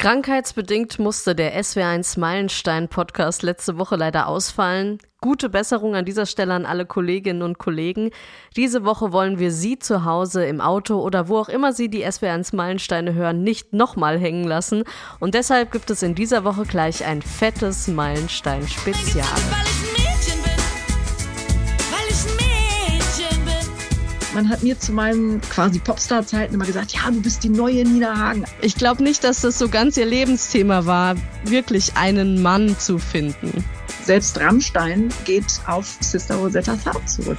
Krankheitsbedingt musste der SW1 Meilenstein Podcast letzte Woche leider ausfallen. Gute Besserung an dieser Stelle an alle Kolleginnen und Kollegen. Diese Woche wollen wir Sie zu Hause im Auto oder wo auch immer Sie die SW1 Meilensteine hören, nicht nochmal hängen lassen. Und deshalb gibt es in dieser Woche gleich ein fettes Meilenstein-Spezial. Man hat mir zu meinen quasi Popstar-Zeiten immer gesagt, ja, du bist die neue Nina Hagen. Ich glaube nicht, dass das so ganz ihr Lebensthema war, wirklich einen Mann zu finden. Selbst Rammstein geht auf Sister Rosetta Tharpe zurück.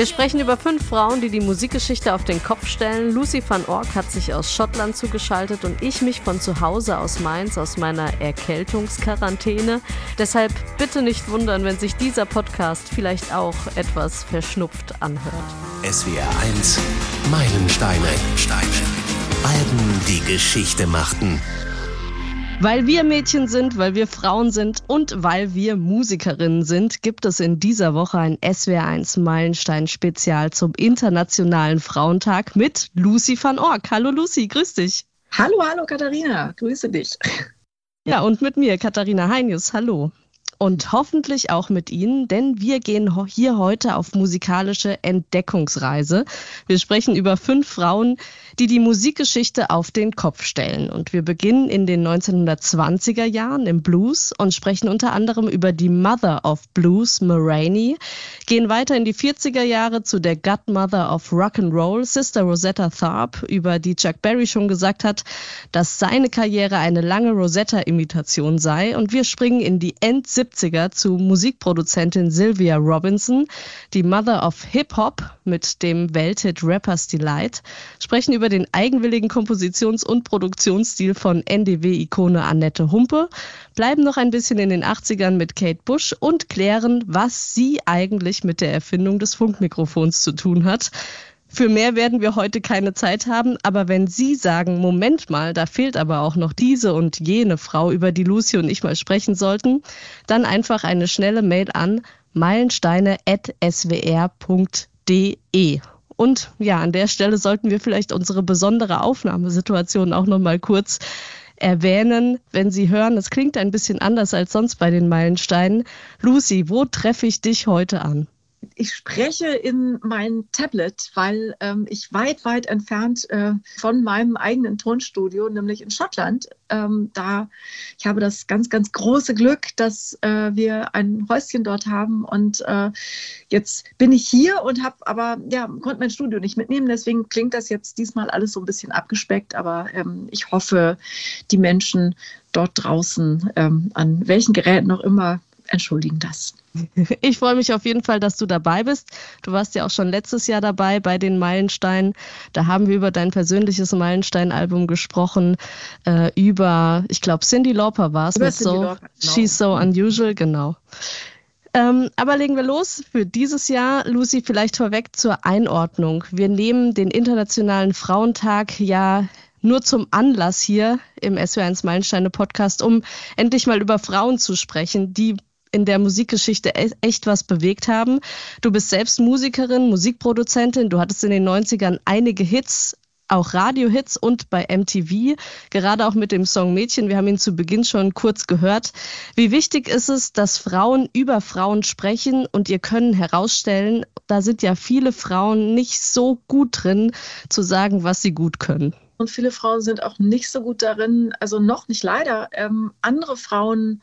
Wir sprechen über fünf Frauen, die die Musikgeschichte auf den Kopf stellen. Lucy van Ork hat sich aus Schottland zugeschaltet und ich mich von zu Hause aus Mainz aus meiner Erkältungsquarantäne. Deshalb bitte nicht wundern, wenn sich dieser Podcast vielleicht auch etwas verschnupft anhört. SWR 1 Meilensteine. Meilensteine. Alben, die Geschichte machten. Weil wir Mädchen sind, weil wir Frauen sind und weil wir Musikerinnen sind, gibt es in dieser Woche ein SWR1 Meilenstein Spezial zum Internationalen Frauentag mit Lucy van Ork. Hallo Lucy, grüß dich. Hallo, hallo Katharina, grüße dich. Ja, und mit mir Katharina Heinius. Hallo und hoffentlich auch mit Ihnen, denn wir gehen hier heute auf musikalische Entdeckungsreise. Wir sprechen über fünf Frauen, die die Musikgeschichte auf den Kopf stellen. Und wir beginnen in den 1920er Jahren im Blues und sprechen unter anderem über die Mother of Blues, Moraine, gehen weiter in die 40er Jahre zu der Godmother of Rock'n'Roll, Sister Rosetta Tharpe, über die Chuck Berry schon gesagt hat, dass seine Karriere eine lange Rosetta-Imitation sei. Und wir springen in die End 70er zu Musikproduzentin Sylvia Robinson, die Mother of Hip Hop mit dem Welthit Rapper's Delight, sprechen über den eigenwilligen Kompositions- und Produktionsstil von NDW-Ikone Annette Humpe, bleiben noch ein bisschen in den 80ern mit Kate Bush und klären, was sie eigentlich mit der Erfindung des Funkmikrofons zu tun hat. Für mehr werden wir heute keine Zeit haben, aber wenn Sie sagen, Moment mal, da fehlt aber auch noch diese und jene Frau, über die Lucy und ich mal sprechen sollten, dann einfach eine schnelle Mail an meilensteine.swr.de. Und ja, an der Stelle sollten wir vielleicht unsere besondere Aufnahmesituation auch noch mal kurz erwähnen, wenn Sie hören, es klingt ein bisschen anders als sonst bei den Meilensteinen. Lucy, wo treffe ich dich heute an? Ich spreche in mein Tablet, weil ähm, ich weit, weit entfernt äh, von meinem eigenen Tonstudio, nämlich in Schottland, ähm, da ich habe das ganz, ganz große Glück, dass äh, wir ein Häuschen dort haben. Und äh, jetzt bin ich hier und habe aber ja konnte mein Studio nicht mitnehmen, deswegen klingt das jetzt diesmal alles so ein bisschen abgespeckt, aber ähm, ich hoffe, die Menschen dort draußen ähm, an welchen Geräten noch immer entschuldigen das. Ich freue mich auf jeden Fall, dass du dabei bist. Du warst ja auch schon letztes Jahr dabei bei den Meilensteinen. Da haben wir über dein persönliches Meilenstein-Album gesprochen, äh, über, ich glaube, Cindy Lauper war es mit so Lauper, genau. She's So Unusual, genau. Ähm, aber legen wir los für dieses Jahr. Lucy, vielleicht vorweg zur Einordnung. Wir nehmen den Internationalen Frauentag ja nur zum Anlass hier im SW1 Meilensteine Podcast, um endlich mal über Frauen zu sprechen, die in der Musikgeschichte e-, echt was bewegt haben. Du bist selbst Musikerin, Musikproduzentin. Du hattest in den 90ern einige Hits auch Radiohits und bei MTV, gerade auch mit dem Song Mädchen. Wir haben ihn zu Beginn schon kurz gehört. Wie wichtig ist es, dass Frauen über Frauen sprechen und ihr können herausstellen, da sind ja viele Frauen nicht so gut drin, zu sagen, was sie gut können. Und viele Frauen sind auch nicht so gut darin, also noch nicht leider, ähm, andere Frauen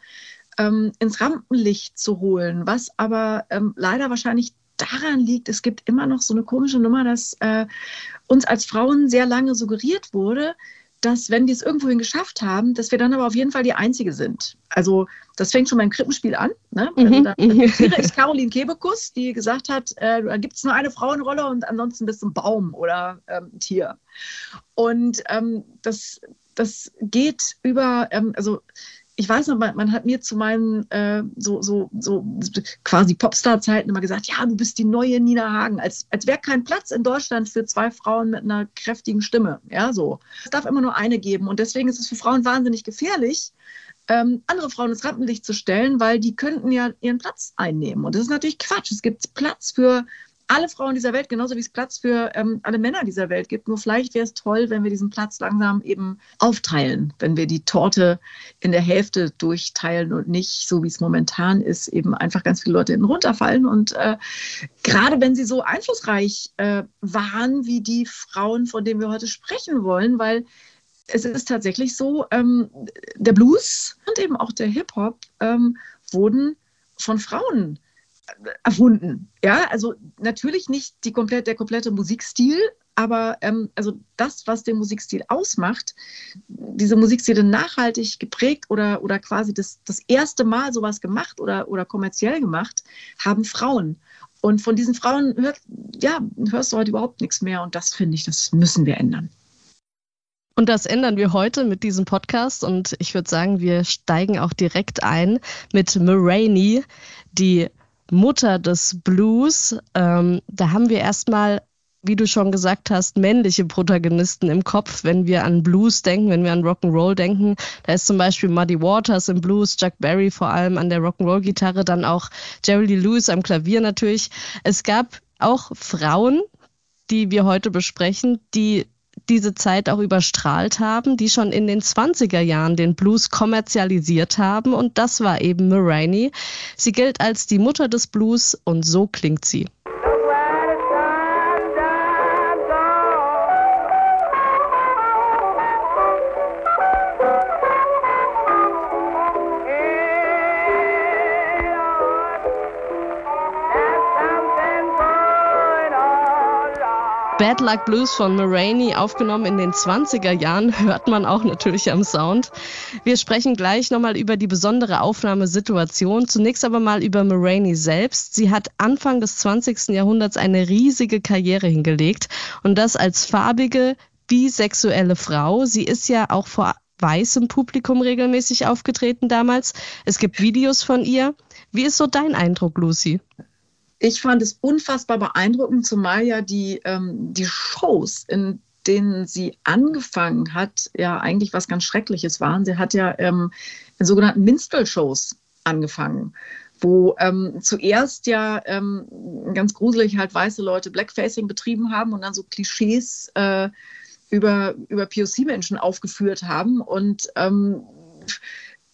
ähm, ins Rampenlicht zu holen, was aber ähm, leider wahrscheinlich daran liegt, es gibt immer noch so eine komische Nummer, dass äh, uns als Frauen sehr lange suggeriert wurde, dass wenn wir es irgendwohin geschafft haben, dass wir dann aber auf jeden Fall die Einzige sind. Also das fängt schon beim Krippenspiel an. Ne? Also mhm. da zitiere ich Caroline Kebekus, die gesagt hat, äh, da gibt es nur eine Frauenrolle und ansonsten bist du ein Baum oder ähm, ein Tier. Und ähm, das, das geht über, ähm, also ich weiß noch, man, man hat mir zu meinen äh, so, so, so quasi Popstar-Zeiten immer gesagt, ja, du bist die neue Nina Hagen, als, als wäre kein Platz in Deutschland für zwei Frauen mit einer kräftigen Stimme. Ja, so. Es darf immer nur eine geben. Und deswegen ist es für Frauen wahnsinnig gefährlich, ähm, andere Frauen ins Rampenlicht zu stellen, weil die könnten ja ihren Platz einnehmen. Und das ist natürlich Quatsch. Es gibt Platz für alle Frauen dieser Welt, genauso wie es Platz für ähm, alle Männer dieser Welt gibt. Nur vielleicht wäre es toll, wenn wir diesen Platz langsam eben aufteilen, wenn wir die Torte in der Hälfte durchteilen und nicht, so wie es momentan ist, eben einfach ganz viele Leute hinten runterfallen. Und äh, gerade wenn sie so einflussreich äh, waren wie die Frauen, von denen wir heute sprechen wollen, weil es ist tatsächlich so, ähm, der Blues und eben auch der Hip-Hop ähm, wurden von Frauen erfunden. Ja, also natürlich nicht die komplett, der komplette Musikstil, aber ähm, also das, was den Musikstil ausmacht, diese Musikstile nachhaltig geprägt oder, oder quasi das, das erste Mal sowas gemacht oder, oder kommerziell gemacht, haben Frauen. Und von diesen Frauen hört, ja, hörst du heute überhaupt nichts mehr. Und das finde ich, das müssen wir ändern. Und das ändern wir heute mit diesem Podcast. Und ich würde sagen, wir steigen auch direkt ein mit Moraine, die Mutter des Blues. Ähm, da haben wir erstmal, wie du schon gesagt hast, männliche Protagonisten im Kopf, wenn wir an Blues denken, wenn wir an Rock'n'Roll denken. Da ist zum Beispiel Muddy Waters im Blues, Chuck Berry vor allem an der Rock'n'Roll-Gitarre, dann auch Jerry Lee Lewis am Klavier natürlich. Es gab auch Frauen, die wir heute besprechen, die diese Zeit auch überstrahlt haben, die schon in den 20er Jahren den Blues kommerzialisiert haben. Und das war eben Moraine. Sie gilt als die Mutter des Blues und so klingt sie. Bad Luck Blues von Moraine, aufgenommen in den 20er Jahren, hört man auch natürlich am Sound. Wir sprechen gleich nochmal über die besondere Aufnahmesituation. Zunächst aber mal über Moraine selbst. Sie hat Anfang des 20. Jahrhunderts eine riesige Karriere hingelegt und das als farbige, bisexuelle Frau. Sie ist ja auch vor weißem Publikum regelmäßig aufgetreten damals. Es gibt Videos von ihr. Wie ist so dein Eindruck, Lucy? Ich fand es unfassbar beeindruckend, zumal ja die, ähm, die Shows, in denen sie angefangen hat, ja eigentlich was ganz Schreckliches waren. Sie hat ja ähm, in sogenannten Minstrel-Shows angefangen, wo ähm, zuerst ja ähm, ganz gruselig halt weiße Leute Blackfacing betrieben haben und dann so Klischees äh, über, über POC-Menschen aufgeführt haben und ähm,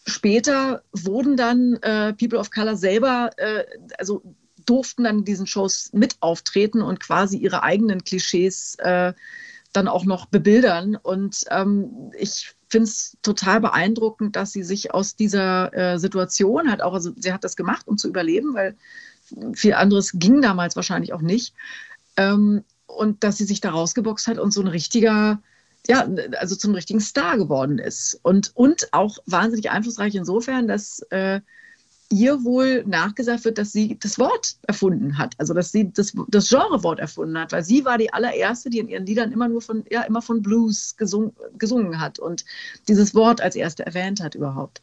später wurden dann äh, People of Color selber, äh, also durften dann in diesen Shows mit auftreten und quasi ihre eigenen Klischees äh, dann auch noch bebildern. Und ähm, ich finde es total beeindruckend, dass sie sich aus dieser äh, Situation halt auch, also sie hat das gemacht, um zu überleben, weil viel anderes ging damals wahrscheinlich auch nicht. Ähm, und dass sie sich da rausgeboxt hat und so ein richtiger, ja, also zum richtigen Star geworden ist. Und, und auch wahnsinnig einflussreich insofern, dass äh, ihr wohl nachgesagt wird, dass sie das Wort erfunden hat, also dass sie das, das Genrewort erfunden hat, weil sie war die allererste, die in ihren Liedern immer nur von, ja, immer von Blues gesung, gesungen hat und dieses Wort als erste erwähnt hat überhaupt.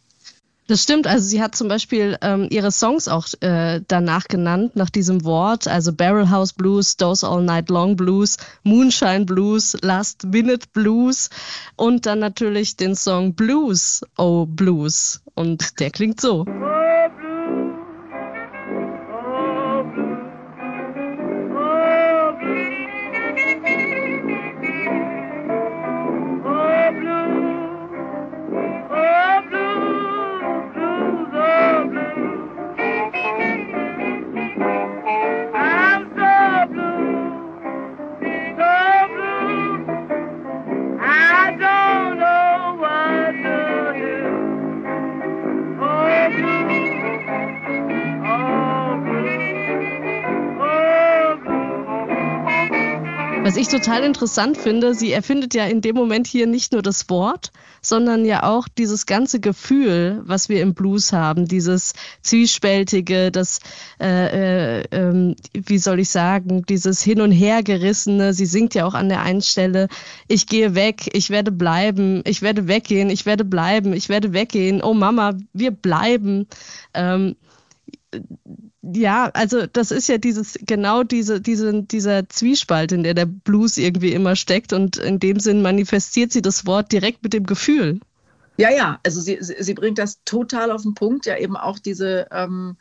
Das stimmt, also sie hat zum Beispiel ähm, ihre Songs auch äh, danach genannt, nach diesem Wort, also Barrel House Blues, Those All Night Long Blues, Moonshine Blues, Last Minute Blues und dann natürlich den Song Blues, Oh Blues. Und der klingt so. Ich total interessant finde, sie erfindet ja in dem Moment hier nicht nur das Wort, sondern ja auch dieses ganze Gefühl, was wir im Blues haben, dieses zwiespältige, das, äh, äh, äh, wie soll ich sagen, dieses hin und her gerissene. Sie singt ja auch an der einen Stelle, ich gehe weg, ich werde bleiben, ich werde weggehen, ich werde bleiben, ich werde weggehen. Oh Mama, wir bleiben. Ähm, ja, also das ist ja dieses, genau diese, diese, dieser Zwiespalt, in der der Blues irgendwie immer steckt und in dem Sinn manifestiert sie das Wort direkt mit dem Gefühl. Ja, ja, also sie, sie bringt das total auf den Punkt, ja eben auch diese, ähm,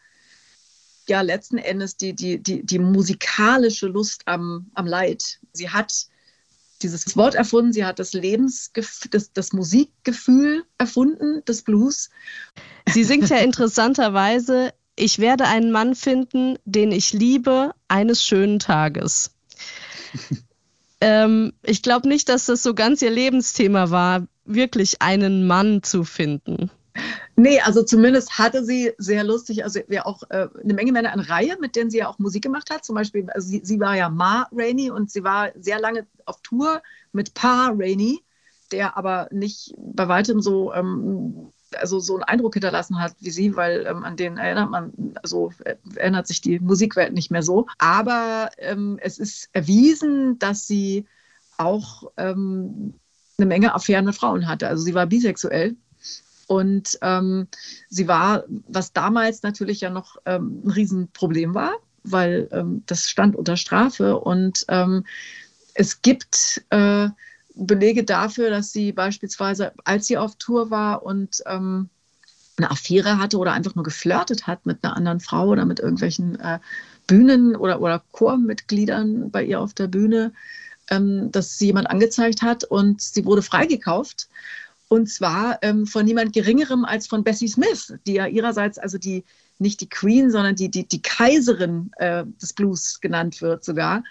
ja letzten Endes die, die, die, die musikalische Lust am, am Leid. Sie hat dieses Wort erfunden, sie hat das Lebensgefühl, das, das Musikgefühl erfunden, des Blues. Sie singt ja interessanterweise, ich werde einen Mann finden, den ich liebe, eines schönen Tages. ähm, ich glaube nicht, dass das so ganz ihr Lebensthema war, wirklich einen Mann zu finden. Nee, also zumindest hatte sie sehr lustig, also ja auch äh, eine Menge Männer in Reihe, mit denen sie ja auch Musik gemacht hat. Zum Beispiel, also sie, sie war ja Ma Rainey und sie war sehr lange auf Tour mit Pa Rainey, der aber nicht bei weitem so, ähm, also so einen Eindruck hinterlassen hat wie sie, weil ähm, an den erinnert man, also äh, erinnert sich die Musikwelt nicht mehr so. Aber ähm, es ist erwiesen, dass sie auch ähm, eine Menge Affären mit Frauen hatte. Also sie war bisexuell und ähm, sie war, was damals natürlich ja noch ähm, ein Riesenproblem war, weil ähm, das stand unter Strafe. Und es gibt äh, Belege dafür, dass sie beispielsweise, als sie auf Tour war und ähm, eine Affäre hatte oder einfach nur geflirtet hat mit einer anderen Frau oder mit irgendwelchen äh, Bühnen- oder, oder Chormitgliedern bei ihr auf der Bühne, ähm, dass sie jemand angezeigt hat und sie wurde freigekauft. Und zwar ähm, von niemand Geringerem als von Bessie Smith, die ja ihrerseits also die, nicht die Queen, sondern die, die, die Kaiserin äh, des Blues genannt wird sogar.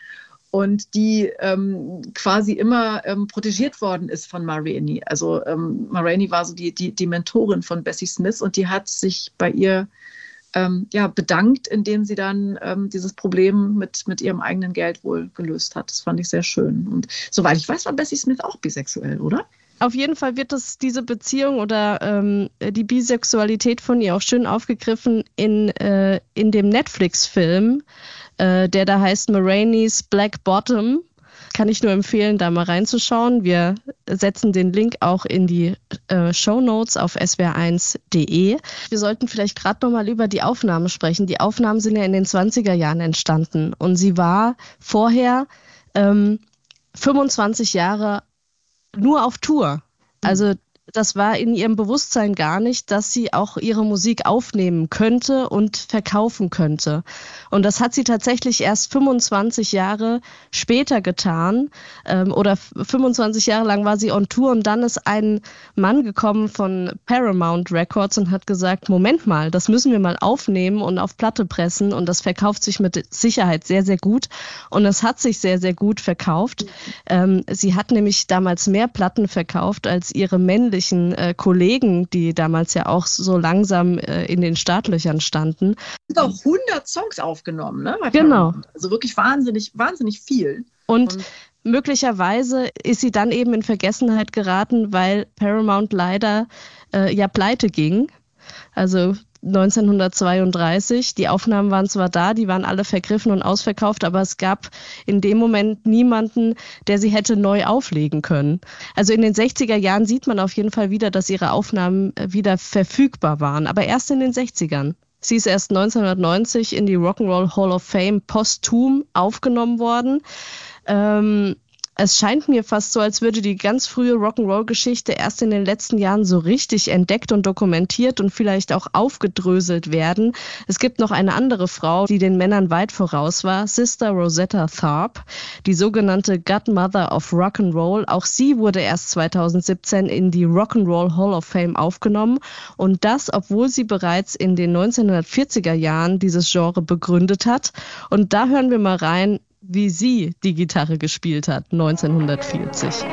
Und die ähm, quasi immer ähm, protegiert worden ist von Ma Rainey. Also ähm, Ma war so die, die, die Mentorin von Bessie Smith und die hat sich bei ihr ähm, ja, bedankt, indem sie dann ähm, dieses Problem mit, mit ihrem eigenen Geld wohl gelöst hat. Das fand ich sehr schön. Und soweit ich weiß, war Bessie Smith auch bisexuell, oder? Auf jeden Fall wird das, diese Beziehung oder ähm, die Bisexualität von ihr auch schön aufgegriffen in, äh, in dem Netflix-Film, äh, der da heißt Maraine's Black Bottom. Kann ich nur empfehlen, da mal reinzuschauen. Wir setzen den Link auch in die äh, Show Notes auf swr1.de. Wir sollten vielleicht gerade noch mal über die Aufnahmen sprechen. Die Aufnahmen sind ja in den 20er Jahren entstanden und sie war vorher ähm, 25 Jahre nur auf Tour. Also das war in ihrem Bewusstsein gar nicht, dass sie auch ihre Musik aufnehmen könnte und verkaufen könnte. Und das hat sie tatsächlich erst 25 Jahre später getan. Ähm, oder 25 Jahre lang war sie on Tour und dann ist ein Mann gekommen von Paramount Records und hat gesagt, Moment mal, das müssen wir mal aufnehmen und auf Platte pressen und das verkauft sich mit Sicherheit sehr, sehr gut. Und es hat sich sehr, sehr gut verkauft. Ähm, sie hat nämlich damals mehr Platten verkauft als ihre männliche wesentlichen äh, Kollegen, die damals ja auch so langsam äh, in den Startlöchern standen. sind auch 100 Songs aufgenommen, ne? Genau. Also wirklich wahnsinnig, wahnsinnig viel. Und, Und möglicherweise ist sie dann eben in Vergessenheit geraten, weil Paramount leider äh, ja pleite ging. Also 1932. Die Aufnahmen waren zwar da, die waren alle vergriffen und ausverkauft, aber es gab in dem Moment niemanden, der sie hätte neu auflegen können. Also in den 60er Jahren sieht man auf jeden Fall wieder, dass ihre Aufnahmen äh, wieder verfügbar waren, aber erst in den 60ern. Sie ist erst 1990 in die Rock'n'Roll Hall of Fame posthum aufgenommen worden. Ähm, es scheint mir fast so, als würde die ganz frühe Rock'n'Roll-Geschichte erst in den letzten Jahren so richtig entdeckt und dokumentiert und vielleicht auch aufgedröselt werden. Es gibt noch eine andere Frau, die den Männern weit voraus war, Sister Rosetta Tharpe, die sogenannte Godmother of Rock'n'Roll. Auch sie wurde erst 2017 in die Rock'n'Roll Hall of Fame aufgenommen und das, obwohl sie bereits in den 1940er Jahren dieses Genre begründet hat. Und da hören wir mal rein, wie sie die Gitarre gespielt hat 1940.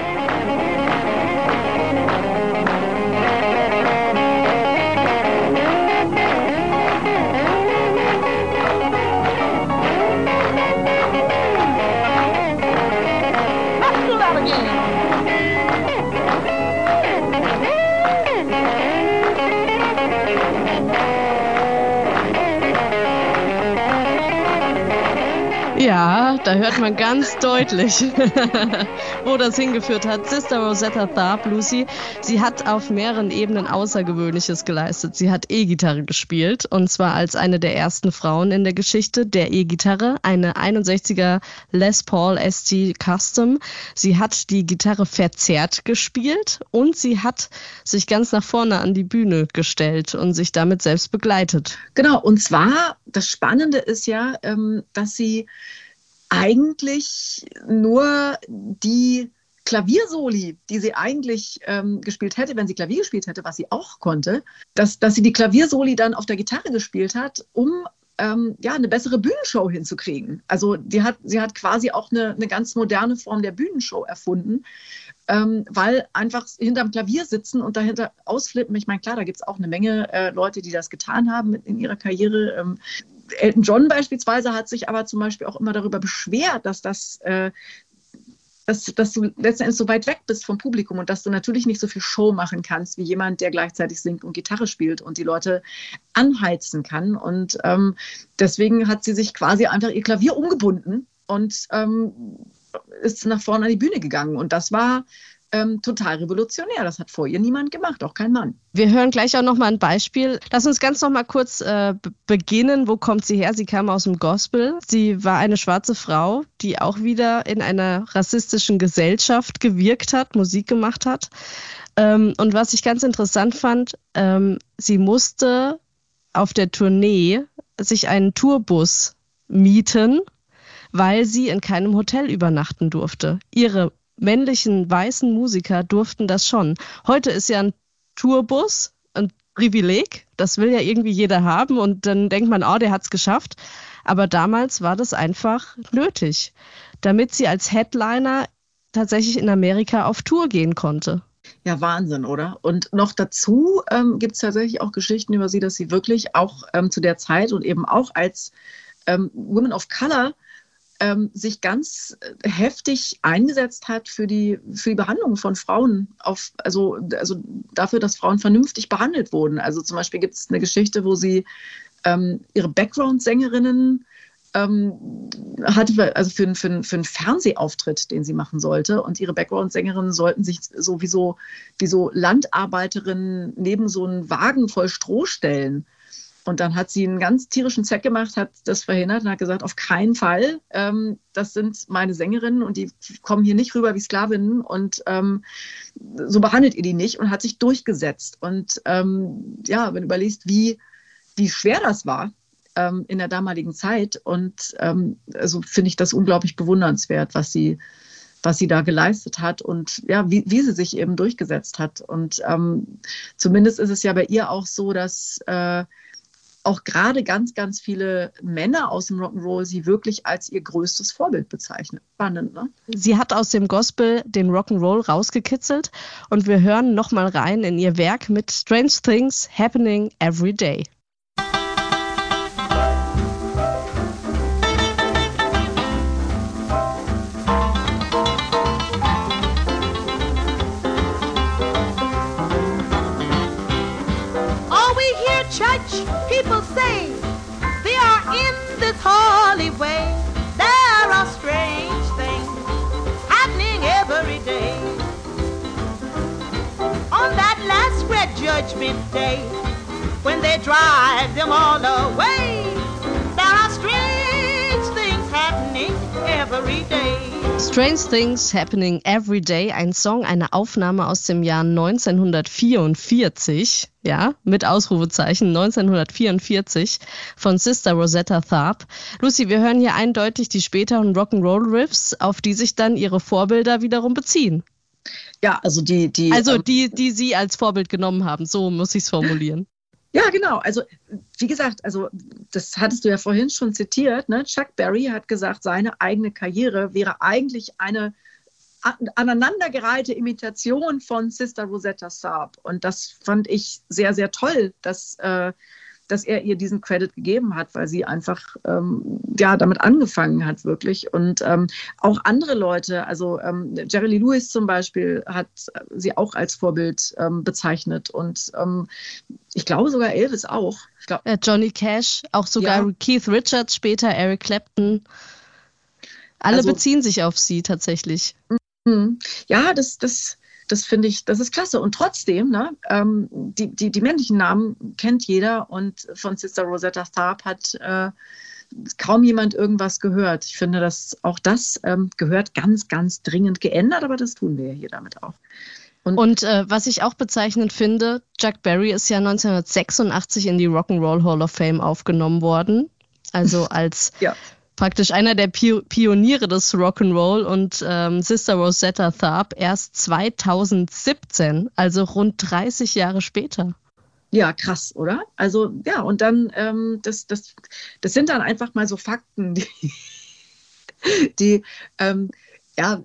Ja, Da hört man ganz deutlich, wo das hingeführt hat. Sister Rosetta Tharpe, Lucy, sie hat auf mehreren Ebenen Außergewöhnliches geleistet. Sie hat E-Gitarre gespielt und zwar als eine der ersten Frauen in der Geschichte der E-Gitarre, eine 61er Les Paul ST Custom. Sie hat die Gitarre verzerrt gespielt und sie hat sich ganz nach vorne an die Bühne gestellt und sich damit selbst begleitet. Genau, und zwar, das Spannende ist ja, ähm, dass sie eigentlich nur die Klaviersoli, die sie eigentlich ähm, gespielt hätte, wenn sie Klavier gespielt hätte, was sie auch konnte, dass, dass sie die Klaviersoli dann auf der Gitarre gespielt hat, um ähm, ja, eine bessere Bühnenshow hinzukriegen. Also die hat, sie hat quasi auch eine, eine ganz moderne Form der Bühnenshow erfunden, ähm, weil einfach hinterm Klavier sitzen und dahinter ausflippen. Ich meine, klar, da gibt es auch eine Menge äh, Leute, die das getan haben in ihrer Karriere. Ähm, Elton John beispielsweise hat sich aber zum Beispiel auch immer darüber beschwert, dass das äh, dass, dass du letztendlich so weit weg bist vom Publikum und dass du natürlich nicht so viel Show machen kannst wie jemand, der gleichzeitig singt und Gitarre spielt und die Leute anheizen kann. Und ähm, deswegen hat sie sich quasi einfach ihr Klavier umgebunden und ähm, ist nach vorne an die Bühne gegangen. Und das war ähm, total revolutionär. Das hat vor ihr niemand gemacht, auch kein Mann. Wir hören gleich auch noch mal ein Beispiel. Lass uns ganz noch mal kurz äh, beginnen. Wo kommt sie her? Sie kam aus dem Gospel. Sie war eine schwarze Frau, die auch wieder in einer rassistischen Gesellschaft gewirkt hat, Musik gemacht hat. Ähm, und was ich ganz interessant fand, ähm, sie musste auf der Tournee sich einen Tourbus mieten, weil sie in keinem Hotel übernachten durfte. Ihre männlichen weißen Musiker durften das schon. Heute ist ja ein Tourbus ein Privileg, das will ja irgendwie jeder haben und dann denkt man, oh, der hat's geschafft. Aber damals war das einfach nötig, damit sie als Headliner tatsächlich in Amerika auf Tour gehen konnte. Ja, Wahnsinn, oder? Und noch dazu ähm, gibt es tatsächlich auch Geschichten über sie, dass sie wirklich auch ähm, zu der Zeit und eben auch als ähm, Women of Color ähm, sich ganz äh, heftig eingesetzt hat für die, für die Behandlung von Frauen, auf, also, also dafür, dass Frauen vernünftig behandelt wurden. Also zum Beispiel gibt es eine Geschichte, wo sie ähm, ihre Background-Sängerinnen ähm, hatte, also für, für, für einen Fernsehauftritt, den sie machen sollte. Und ihre Background-Sängerinnen sollten sich so wie so, wie so Landarbeiterinnen neben so einen Wagen voll Stroh stellen. Und dann hat sie einen ganz tierischen Zeck gemacht, hat das verhindert und hat gesagt, auf keinen Fall, ähm, das sind meine Sängerinnen und die kommen hier nicht rüber wie Sklavinnen und ähm, so behandelt ihr die nicht und hat sich durchgesetzt. Und ähm, ja, wenn du überlegst, wie, wie schwer das war ähm, in der damaligen Zeit und ähm, also finde ich das unglaublich bewundernswert, was sie was sie da geleistet hat und ja, wie, wie sie sich eben durchgesetzt hat. Und ähm, zumindest ist es ja bei ihr auch so, dass äh, auch gerade ganz, ganz viele Männer aus dem Rock'n'Roll sie wirklich als ihr größtes Vorbild bezeichnen. Spannend, ne? Sie hat aus dem Gospel den Rock'n'Roll rausgekitzelt und wir hören nochmal rein in ihr Werk mit Strange Things Happening Every Day. Judgment day when they drive them all away. There are strange things happening every day. Strange Things Happening Every Day, ein Song, eine Aufnahme aus dem Jahr 1944, ja, mit Ausrufezeichen 1944 von Sister Rosetta Tharpe. Lucy, wir hören hier eindeutig die späteren Rock'n'Roll Riffs, auf die sich dann ihre Vorbilder wiederum beziehen. Ja, also die, die. Also ähm, die, die Sie als Vorbild genommen haben, so muss ich es formulieren. Ja, genau. Also, wie gesagt, also das hattest du ja vorhin schon zitiert. Ne? Chuck Berry hat gesagt, seine eigene Karriere wäre eigentlich eine aneinandergereihte Imitation von Sister Rosetta Tharpe. Und das fand ich sehr, sehr toll, dass äh, dass er ihr diesen Credit gegeben hat, weil sie einfach ähm, ja damit angefangen hat wirklich und ähm, auch andere Leute, also ähm, Jerry Lee Lewis zum Beispiel hat sie auch als Vorbild ähm, bezeichnet und ähm, ich glaube sogar Elvis auch. Glaub, äh, Johnny Cash, auch sogar ja. Keith Richards, später Eric Clapton. Alle also, beziehen sich auf sie tatsächlich. Mhm. Ja, das, das, das finde ich, das ist klasse. Und trotzdem, ne, ähm, die, die, die männlichen Namen kennt jeder und von Sister Rosetta Tharpe hat äh, kaum jemand irgendwas gehört. Ich finde, dass auch das ähm, gehört ganz, ganz dringend geändert, aber das tun wir hier damit auch. Und, und äh, was ich auch bezeichnend finde, Chuck Berry ist ja 1986 in die Rock'n'Roll Hall of Fame aufgenommen worden. Also als ja praktisch einer der Pioniere des Rock'n'Roll und ähm, Sister Rosetta Tharpe erst 2017, also rund 30 Jahre später. Ja, krass, oder? Also ja, und dann, ähm, das, das, das sind dann einfach mal so Fakten, die, die ähm, ja,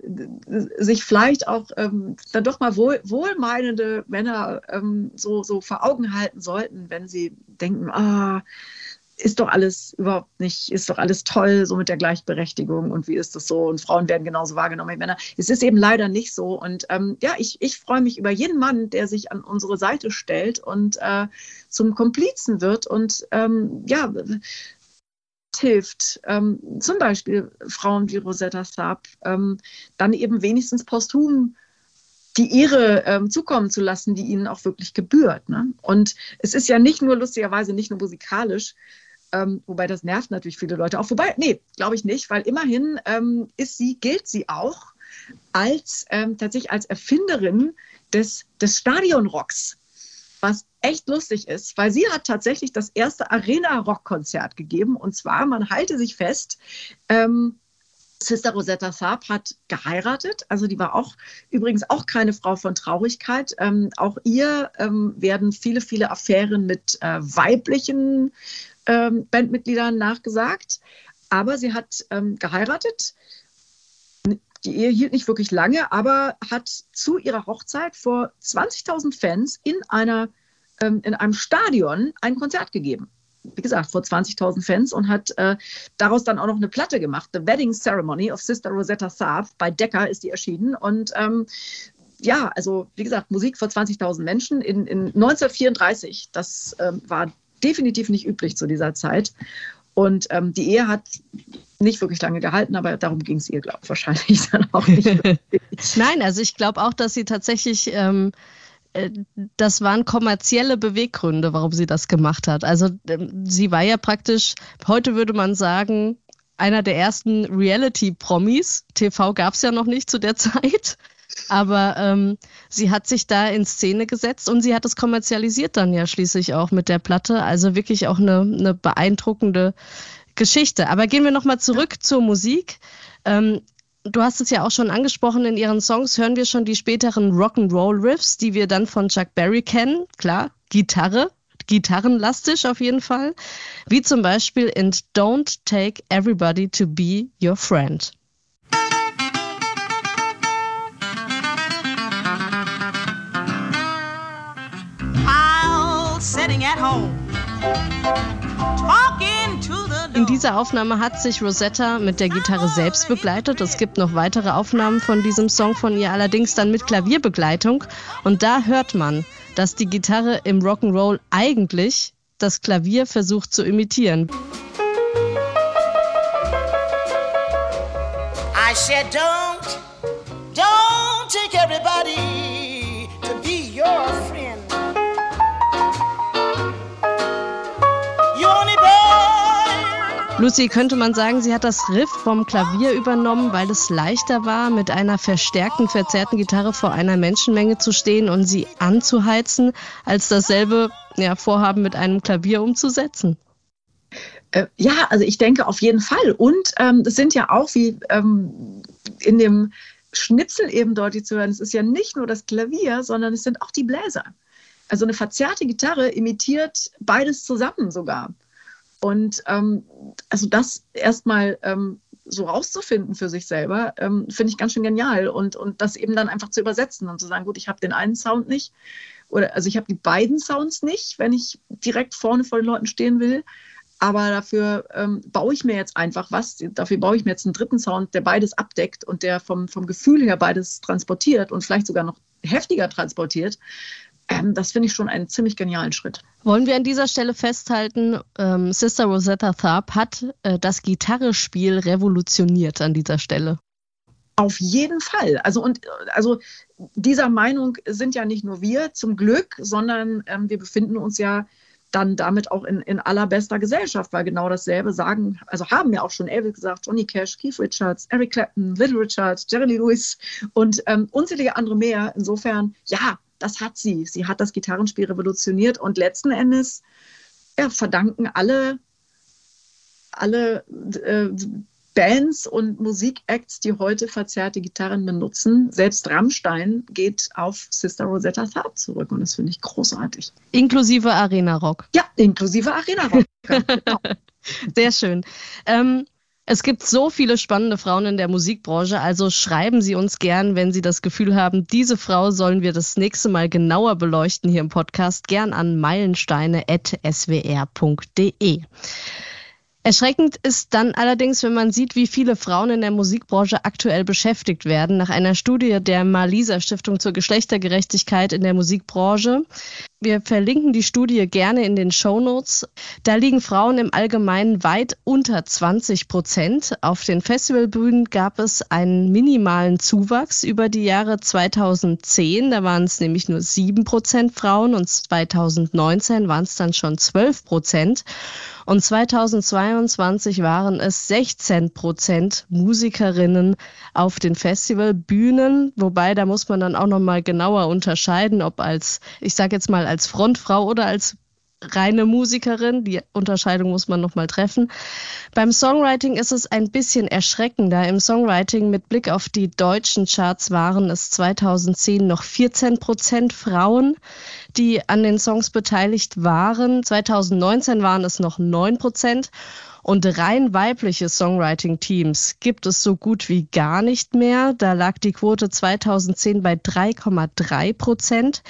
sich vielleicht auch ähm, dann doch mal wohl, wohlmeinende Männer ähm, so, so vor Augen halten sollten, wenn sie denken, ah, ist doch alles überhaupt nicht, ist doch alles toll, so mit der Gleichberechtigung und wie ist das so und Frauen werden genauso wahrgenommen wie Männer. Es ist eben leider nicht so und ähm, ja, ich, ich freue mich über jeden Mann, der sich an unsere Seite stellt und äh, zum Komplizen wird und ähm, ja, hilft, ähm, zum Beispiel Frauen wie Rosetta Tharpe, ähm, dann eben wenigstens posthum die Ehre ähm, zukommen zu lassen, die ihnen auch wirklich gebührt. Ne? Und es ist ja nicht nur lustigerweise nicht nur musikalisch, ähm, wobei das nervt natürlich viele Leute auch. Wobei, nee, glaube ich nicht, weil immerhin ähm, ist sie, gilt sie auch als ähm, tatsächlich als Erfinderin des, des Stadionrocks. Was echt lustig ist, weil sie hat tatsächlich das erste Arena-Rock-Konzert gegeben. Und zwar, man halte sich fest, ähm, Sister Rosetta Tharpe hat geheiratet. Also die war auch übrigens auch keine Frau von Traurigkeit. Ähm, auch ihr ähm, werden viele, viele Affären mit äh, weiblichen ähm, Bandmitgliedern nachgesagt. Aber sie hat ähm, geheiratet. Die Ehe hielt nicht wirklich lange, aber hat zu ihrer Hochzeit vor 20.000 Fans in, einer, ähm, in einem Stadion ein Konzert gegeben wie gesagt, vor 20.000 Fans und hat äh, daraus dann auch noch eine Platte gemacht. The Wedding Ceremony of Sister Rosetta Tharpe. Bei Decca ist die erschienen. Und ähm, ja, also wie gesagt, Musik vor 20.000 Menschen in, in 1934. Das ähm, war definitiv nicht üblich zu dieser Zeit. Und ähm, die Ehe hat nicht wirklich lange gehalten, aber darum ging es ihr, glaube ich, wahrscheinlich dann auch nicht. Nein, also ich glaube auch, dass sie tatsächlich, ähm, äh, das waren kommerzielle Beweggründe, warum sie das gemacht hat. Also ähm, sie war ja praktisch, heute würde man sagen, einer der ersten Reality-Promis. TV gab es ja noch nicht zu der Zeit. Aber ähm, sie hat sich da in Szene gesetzt und sie hat es kommerzialisiert dann ja schließlich auch mit der Platte. Also wirklich auch eine, eine beeindruckende Geschichte. Aber gehen wir nochmal zurück zur Musik. Ähm, du hast es ja auch schon angesprochen, in ihren Songs hören wir schon die späteren Rock'n'Roll-Riffs, die wir dann von Chuck Berry kennen. Klar, Gitarre, gitarrenlastisch auf jeden Fall. Wie zum Beispiel in Don't Take Everybody to Be Your Friend. In dieser Aufnahme hat sich Rosetta mit der Gitarre selbst begleitet. Es gibt noch weitere Aufnahmen von diesem Song von ihr, allerdings dann mit Klavierbegleitung. Und da hört man, dass die Gitarre im Rock'n'Roll eigentlich das Klavier versucht zu imitieren. I said, don't, don't take everybody Lucy, könnte man sagen, sie hat das Riff vom Klavier übernommen, weil es leichter war, mit einer verstärkten, verzerrten Gitarre vor einer Menschenmenge zu stehen und sie anzuheizen, als dasselbe ja, Vorhaben mit einem Klavier umzusetzen? Äh, ja, also ich denke auf jeden Fall. Und ähm, das sind ja auch wie ähm, in dem Schnipsel eben deutlich zu hören, es ist ja nicht nur das Klavier, sondern es sind auch die Bläser. Also eine verzerrte Gitarre imitiert beides zusammen sogar. Und ähm, also das erstmal ähm, so rauszufinden für sich selber, ähm, finde ich ganz schön genial. Und, und das eben dann einfach zu übersetzen und zu sagen, gut, ich habe den einen Sound nicht. Oder also ich habe die beiden Sounds nicht, wenn ich direkt vorne vor den Leuten stehen will. Aber dafür ähm, baue ich mir jetzt einfach was. Dafür baue ich mir jetzt einen dritten Sound, der beides abdeckt und der vom, vom Gefühl her beides transportiert und vielleicht sogar noch heftiger transportiert. Ähm, das finde ich schon einen ziemlich genialen Schritt. Wollen wir an dieser Stelle festhalten, ähm, Sister Rosetta Tharp hat äh, das Gitarrespiel revolutioniert an dieser Stelle. Auf jeden Fall. Also und also dieser Meinung sind ja nicht nur wir zum Glück, sondern ähm, wir befinden uns ja dann damit auch in, in allerbester Gesellschaft, weil genau dasselbe sagen, also haben ja auch schon Elvis gesagt, Johnny Cash, Keith Richards, Eric Clapton, Little Richard, Jerry Lee Lewis und ähm, unzählige andere mehr. Insofern, ja, das hat sie. Sie hat das Gitarrenspiel revolutioniert und letzten Endes ja, verdanken alle, alle äh, Bands und Musikacts, die heute verzerrte Gitarren benutzen, selbst Rammstein geht auf Sister Rosetta Tharpe zurück und das finde ich großartig. Inklusive Arena Rock. Ja, inklusive Arena Rock. genau. Sehr schön. Ähm, es gibt so viele spannende Frauen in der Musikbranche, also schreiben Sie uns gern, wenn Sie das Gefühl haben, diese Frau sollen wir das nächste Mal genauer beleuchten hier im Podcast, gern an meilensteine.swr.de. Erschreckend ist dann allerdings, wenn man sieht, wie viele Frauen in der Musikbranche aktuell beschäftigt werden. Nach einer Studie der Malisa Stiftung zur Geschlechtergerechtigkeit in der Musikbranche wir verlinken die Studie gerne in den Show Notes. Da liegen Frauen im Allgemeinen weit unter 20 Prozent. Auf den Festivalbühnen gab es einen minimalen Zuwachs über die Jahre 2010. Da waren es nämlich nur 7 Prozent Frauen und 2019 waren es dann schon 12 Prozent. Und 2022 waren es 16 Prozent Musikerinnen auf den Festivalbühnen. Wobei, da muss man dann auch nochmal genauer unterscheiden, ob als, ich sage jetzt mal, als Frontfrau oder als reine Musikerin. Die Unterscheidung muss man nochmal treffen. Beim Songwriting ist es ein bisschen erschreckender. Im Songwriting mit Blick auf die deutschen Charts waren es 2010 noch 14 Prozent Frauen, die an den Songs beteiligt waren. 2019 waren es noch 9 Prozent. Und rein weibliche Songwriting-Teams gibt es so gut wie gar nicht mehr. Da lag die Quote 2010 bei 3,3 Prozent.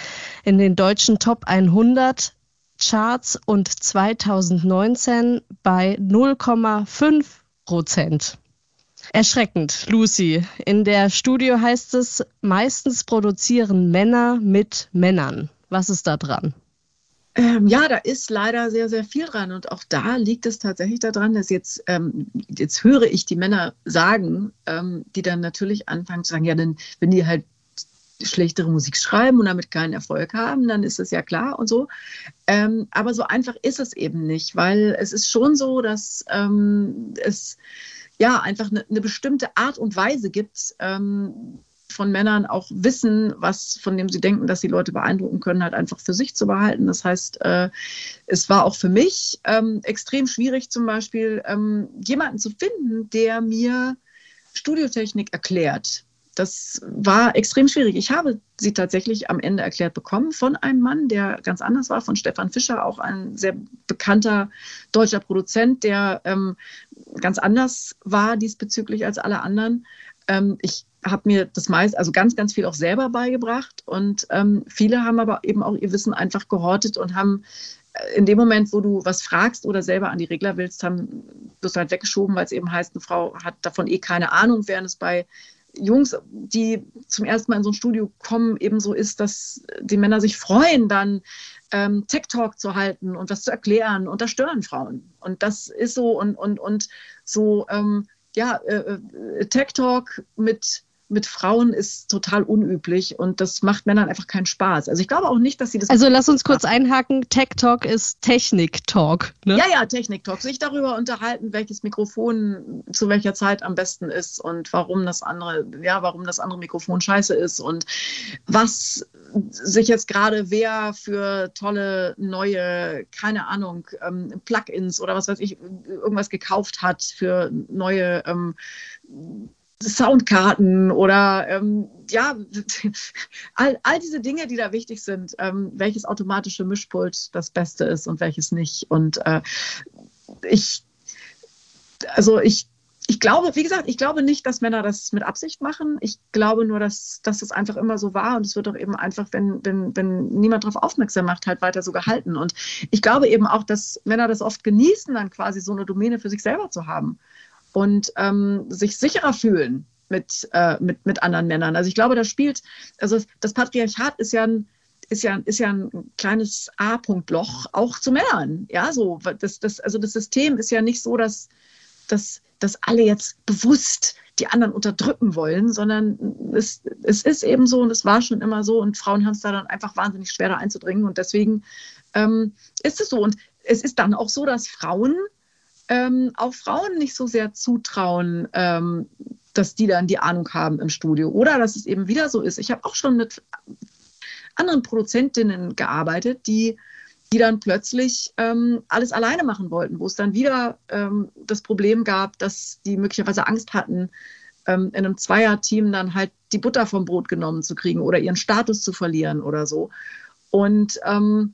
In den deutschen Top 100 Charts und 2019 bei 0,5 Prozent. Erschreckend, Lucy. In der Studio heißt es, meistens produzieren Männer mit Männern. Was ist da dran? Ähm, ja, da ist leider sehr, sehr viel dran. Und auch da liegt es tatsächlich daran, dass jetzt, ähm, jetzt höre ich die Männer sagen, ähm, die dann natürlich anfangen zu sagen, ja, dann, wenn die halt schlechtere Musik schreiben und damit keinen Erfolg haben, dann ist es ja klar und so. Ähm, aber so einfach ist es eben nicht, weil es ist schon so, dass ähm, es ja einfach eine, eine, bestimmte Art und Weise gibt, ähm, von Männern auch wissen, was von dem sie denken, dass sie Leute beeindrucken können, halt einfach für sich zu behalten. Das heißt, äh, es war auch für mich ähm, extrem schwierig, zum Beispiel ähm, jemanden zu finden, der mir Studiotechnik erklärt. Das war extrem schwierig. Ich habe sie tatsächlich am Ende erklärt bekommen von einem Mann, der ganz anders war, von Stefan Fischer, auch ein sehr bekannter deutscher Produzent, der ähm, ganz anders war diesbezüglich als alle anderen. Ähm, ich habe mir das meist, also ganz, ganz viel auch selber beigebracht. Und ähm, viele haben aber eben auch ihr Wissen einfach gehortet und haben äh, in dem Moment, wo du was fragst oder selber an die Regler willst, haben wirst du halt weggeschoben, weil es eben heißt, eine Frau hat davon eh keine Ahnung, während es bei Jungs, die zum ersten Mal in so ein Studio kommen, eben so ist, dass die Männer sich freuen, dann ähm, Tech-Talk zu halten und was zu erklären. Und das stören Frauen. Und das ist so und, und, und so, ähm, ja, äh, äh Tech-Talk mit mit Frauen ist total unüblich und das macht Männern einfach keinen Spaß. Also ich glaube auch nicht, dass sie das. Also lass uns kurz einhaken. Tech Talk ist Technik Talk. Ne? Ja, ja, Technik Talk. Sich darüber unterhalten, welches Mikrofon zu welcher Zeit am besten ist und warum das andere, ja, warum das andere Mikrofon scheiße ist und was sich jetzt gerade wer für tolle neue, keine Ahnung, ähm, Plugins oder was weiß ich, irgendwas gekauft hat für neue ähm, Soundkarten oder ähm, ja, all, all diese Dinge, die da wichtig sind, ähm, welches automatische Mischpult das Beste ist und welches nicht. Und äh, ich, also ich, ich glaube, wie gesagt, ich glaube nicht, dass Männer das mit Absicht machen. Ich glaube nur, dass, dass es einfach immer so war und es wird doch eben einfach, wenn, wenn, wenn niemand darauf aufmerksam macht, halt weiter so gehalten. Und ich glaube eben auch, dass Männer das oft genießen, dann quasi so eine Domäne für sich selber zu haben und ähm, sich sicherer fühlen mit, äh, mit, mit anderen Männern. Also ich glaube, das spielt, also das Patriarchat ist ja ein, ist ja, ist ja ein kleines A-Punktloch auch zu Männern. Ja, so, das, das, also das System ist ja nicht so, dass, dass, dass alle jetzt bewusst die anderen unterdrücken wollen, sondern es, es ist eben so und es war schon immer so und Frauen haben es da dann einfach wahnsinnig schwer da einzudringen und deswegen ähm, ist es so. Und es ist dann auch so, dass Frauen ähm, auch Frauen nicht so sehr zutrauen, ähm, dass die dann die Ahnung haben im Studio. Oder dass es eben wieder so ist. Ich habe auch schon mit anderen Produzentinnen gearbeitet, die, die dann plötzlich ähm, alles alleine machen wollten, wo es dann wieder ähm, das Problem gab, dass die möglicherweise Angst hatten, ähm, in einem Zweierteam dann halt die Butter vom Brot genommen zu kriegen oder ihren Status zu verlieren oder so. Und ähm,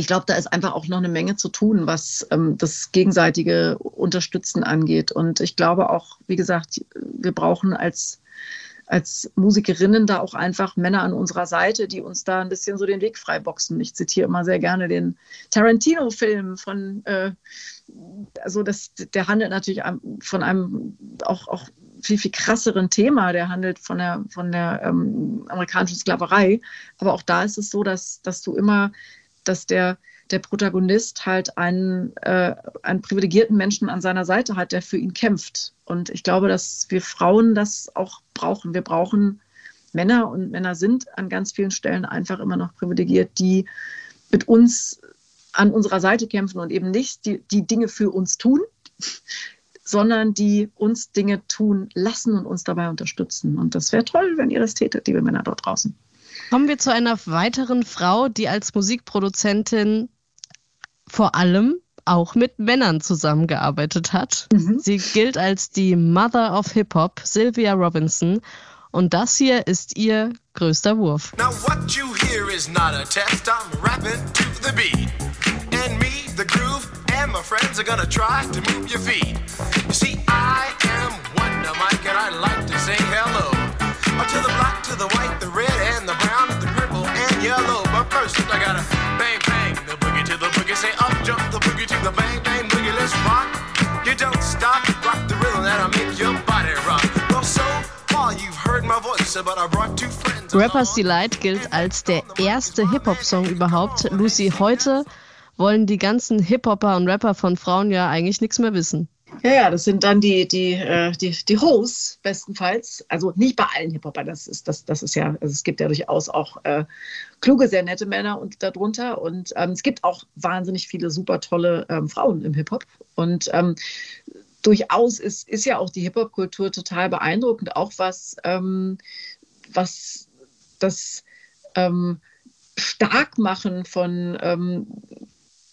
ich glaube, da ist einfach auch noch eine Menge zu tun, was ähm, das gegenseitige Unterstützen angeht. Und ich glaube auch, wie gesagt, wir brauchen als, als Musikerinnen da auch einfach Männer an unserer Seite, die uns da ein bisschen so den Weg freiboxen. Ich zitiere immer sehr gerne den Tarantino-Film von, äh, also das, der handelt natürlich von einem auch, auch viel, viel krasseren Thema. Der handelt von der, von der ähm, amerikanischen Sklaverei. Aber auch da ist es so, dass, dass du immer dass der, der Protagonist halt einen, äh, einen privilegierten Menschen an seiner Seite hat, der für ihn kämpft. Und ich glaube, dass wir Frauen das auch brauchen. Wir brauchen Männer und Männer sind an ganz vielen Stellen einfach immer noch privilegiert, die mit uns an unserer Seite kämpfen und eben nicht die, die Dinge für uns tun, sondern die uns Dinge tun lassen und uns dabei unterstützen. Und das wäre toll, wenn ihr das tätet, liebe Männer dort draußen. Kommen wir zu einer weiteren Frau, die als Musikproduzentin vor allem auch mit Männern zusammengearbeitet hat. Mhm. Sie gilt als die Mother of Hip Hop, Sylvia Robinson. Und das hier ist ihr größter Wurf. Now what you hear is not a test, I'm rapping to the beat. And me, the groove, and my friends are gonna try to move your feet. You see, I am Wonder Mike and I like to say hello. To the black, to the white, the red, and the and yellow. But first, I gotta bang, bang, the boogie to the boogie. Say up, jump the boogie to the bang, bang, boogie. Let's rock. You don't stop, rock the rhythm that'll make your body rock. Well, so far you've heard my voice, but I brought two friends. Rappers Delight gilt als der erste Hip-Hop-Song überhaupt. Lucy, heute wollen die ganzen Hip-Hopper und Rapper von Frauen ja eigentlich nichts mehr wissen. Ja, ja, das sind dann die, die, äh, die, die Hosts bestenfalls. Also nicht bei allen Hip-Hopern, das ist, das, das ist ja, also es gibt ja durchaus auch äh, kluge, sehr nette Männer und darunter. Und ähm, es gibt auch wahnsinnig viele super tolle ähm, Frauen im Hip-Hop. Und ähm, durchaus ist, ist ja auch die Hip-Hop-Kultur total beeindruckend, auch was, ähm, was das ähm, Starkmachen von ähm,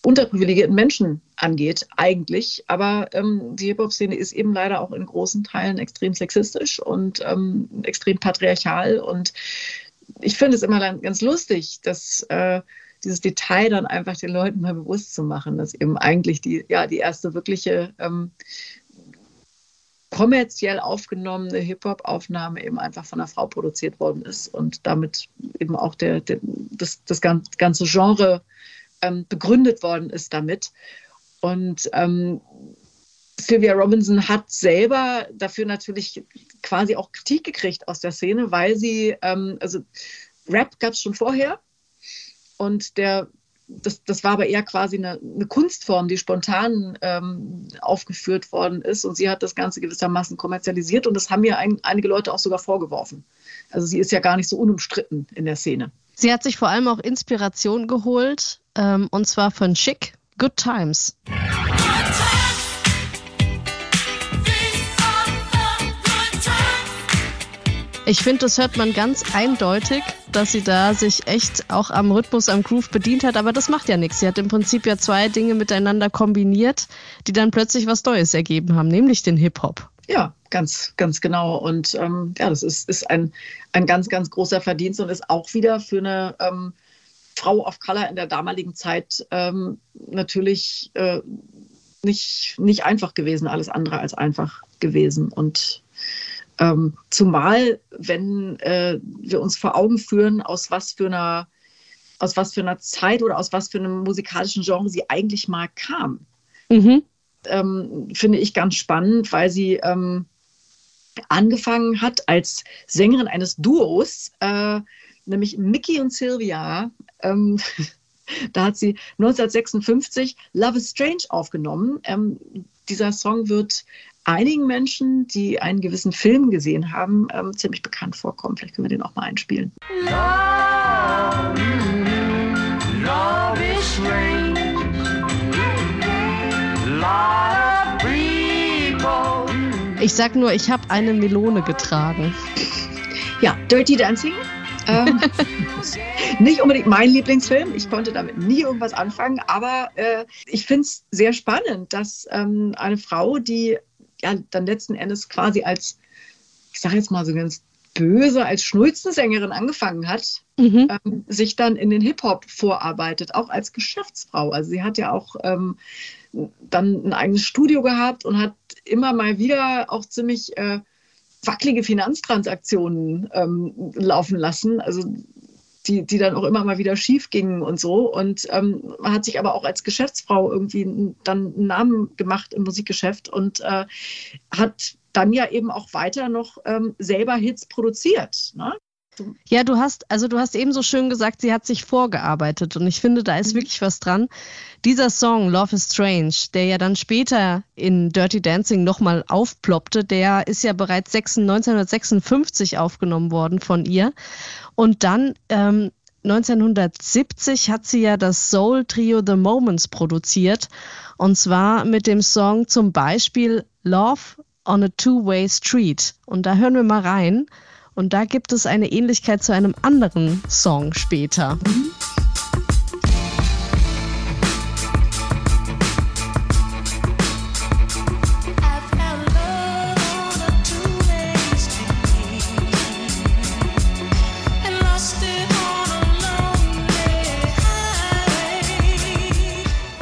unterprivilegierten Menschen angeht, eigentlich. Aber ähm, die Hip-Hop-Szene ist eben leider auch in großen Teilen extrem sexistisch und ähm, extrem patriarchal. Und ich finde es immer ganz lustig, dass äh, dieses Detail dann einfach den Leuten mal bewusst zu machen, dass eben eigentlich die, ja, die erste wirkliche ähm, kommerziell aufgenommene Hip-Hop-Aufnahme eben einfach von einer Frau produziert worden ist und damit eben auch der, der das, das ganze Genre ähm, begründet worden ist damit. Und ähm, Sylvia Robinson hat selber dafür natürlich quasi auch Kritik gekriegt aus der Szene, weil sie, ähm, also Rap gab es schon vorher und der, das, das war aber eher quasi eine, eine Kunstform, die spontan ähm, aufgeführt worden ist und sie hat das Ganze gewissermaßen kommerzialisiert und das haben mir ein, einige Leute auch sogar vorgeworfen. Also sie ist ja gar nicht so unumstritten in der Szene. Sie hat sich vor allem auch Inspiration geholt, ähm, und zwar von Chic, Good Times. Ich finde, das hört man ganz eindeutig, dass sie da sich echt auch am Rhythmus, am Groove bedient hat, aber das macht ja nichts. Sie hat im Prinzip ja zwei Dinge miteinander kombiniert, die dann plötzlich was Neues ergeben haben, nämlich den Hip-Hop. Ja, ganz, ganz genau. Und ähm, ja, das ist, ist ein, ein ganz, ganz großer Verdienst und ist auch wieder für eine ähm, Frau of Color in der damaligen Zeit ähm, natürlich äh, nicht, nicht einfach gewesen, alles andere als einfach gewesen. Und ähm, zumal, wenn äh, wir uns vor Augen führen, aus was für einer aus was für einer Zeit oder aus was für einem musikalischen Genre sie eigentlich mal kam. Mhm. Ähm, finde ich ganz spannend, weil sie ähm, angefangen hat als Sängerin eines Duos, äh, nämlich Mickey und Sylvia Ähm, da hat sie 1956 Love is Strange aufgenommen. Ähm, dieser Song wird einigen Menschen, die einen gewissen Film gesehen haben, ähm, ziemlich bekannt vorkommen. Vielleicht können wir den auch mal einspielen. Love, love is strange. Ich sag nur, ich habe eine Melone getragen. Ja, Dirty Dancing. Ähm, nicht unbedingt mein Lieblingsfilm. Ich konnte damit nie irgendwas anfangen, aber äh, ich finde es sehr spannend, dass ähm, eine Frau, die ja dann letzten Endes quasi als, ich sage jetzt mal so ganz böse, als Schnulzensängerin angefangen hat, mhm. ähm, sich dann in den Hip-Hop vorarbeitet, auch als Geschäftsfrau. Also sie hat ja auch ähm, dann ein eigenes Studio gehabt und hat immer mal wieder auch ziemlich äh, wackelige Finanztransaktionen ähm, laufen lassen. Also die, die dann auch immer mal wieder schief gingen und so. Und ähm, hat sich aber auch als Geschäftsfrau irgendwie dann einen Namen gemacht im Musikgeschäft und äh, hat dann ja eben auch weiter noch ähm, selber Hits produziert. Ne? Ja, du hast, also du hast eben so schön gesagt, sie hat sich vorgearbeitet und ich finde, da ist mhm. wirklich was dran. Dieser Song Love is Strange, der ja dann später in Dirty Dancing nochmal aufploppte, der ist ja bereits 1956 aufgenommen worden von ihr und dann ähm, 1970 hat sie ja das Soul Trio The Moments produziert und zwar mit dem Song zum Beispiel Love on a Two-Way Street. Und da hören wir mal rein. Und da gibt es eine Ähnlichkeit zu einem anderen Song später.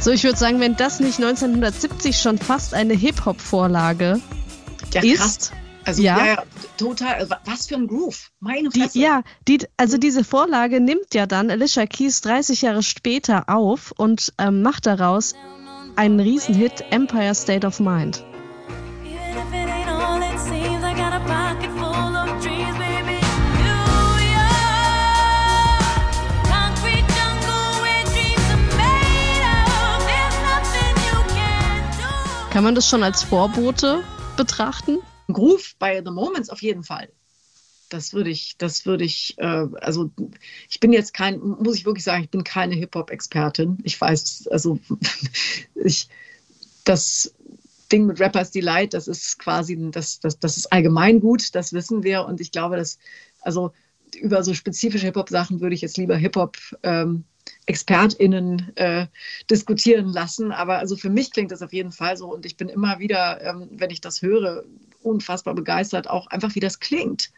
So, ich würde sagen, wenn das nicht 1970 schon fast eine Hip-Hop-Vorlage ja, ist. Also ja. ja. Total. Was für ein Groove. Meine Fresse. Die, ja, die, also diese Vorlage nimmt ja dann Alicia Keys 30 Jahre später auf und ähm, macht daraus einen Riesenhit, Empire State of Mind. Kann man das schon als Vorbote betrachten? Groove bei The Moments auf jeden Fall. Das würde ich, das würde ich, äh, also ich bin jetzt kein, muss ich wirklich sagen, ich bin keine Hip-Hop-Expertin. Ich weiß, also ich, das Ding mit Rappers Delight, das ist quasi, das, das, das ist allgemein gut, das wissen wir. Und ich glaube, dass, also über so spezifische Hip-Hop-Sachen würde ich jetzt lieber Hip-Hop ähm, ExpertInnen äh, diskutieren lassen. Aber also für mich klingt das auf jeden Fall so und ich bin immer wieder, ähm, wenn ich das höre, unfassbar begeistert, auch einfach wie das klingt.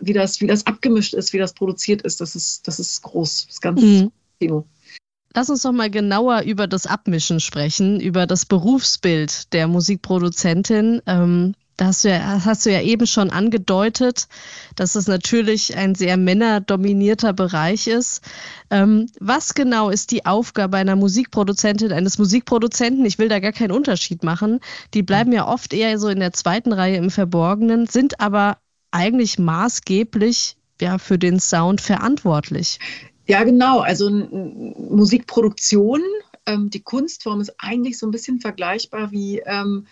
Wie das, wie das abgemischt ist, wie das produziert ist, das ist, das ist groß, das ist ganz mhm. Kino. Lass uns doch mal genauer über das Abmischen sprechen, über das Berufsbild der Musikproduzentin. Ähm, da hast du, ja, hast du ja eben schon angedeutet, dass es natürlich ein sehr männerdominierter Bereich ist. Ähm, was genau ist die Aufgabe einer Musikproduzentin, eines Musikproduzenten? Ich will da gar keinen Unterschied machen. Die bleiben ja oft eher so in der zweiten Reihe im Verborgenen, sind aber eigentlich maßgeblich ja, für den Sound verantwortlich. Ja, genau. Also Musikproduktion, ähm, die Kunstform ist eigentlich so ein bisschen vergleichbar wie ähm,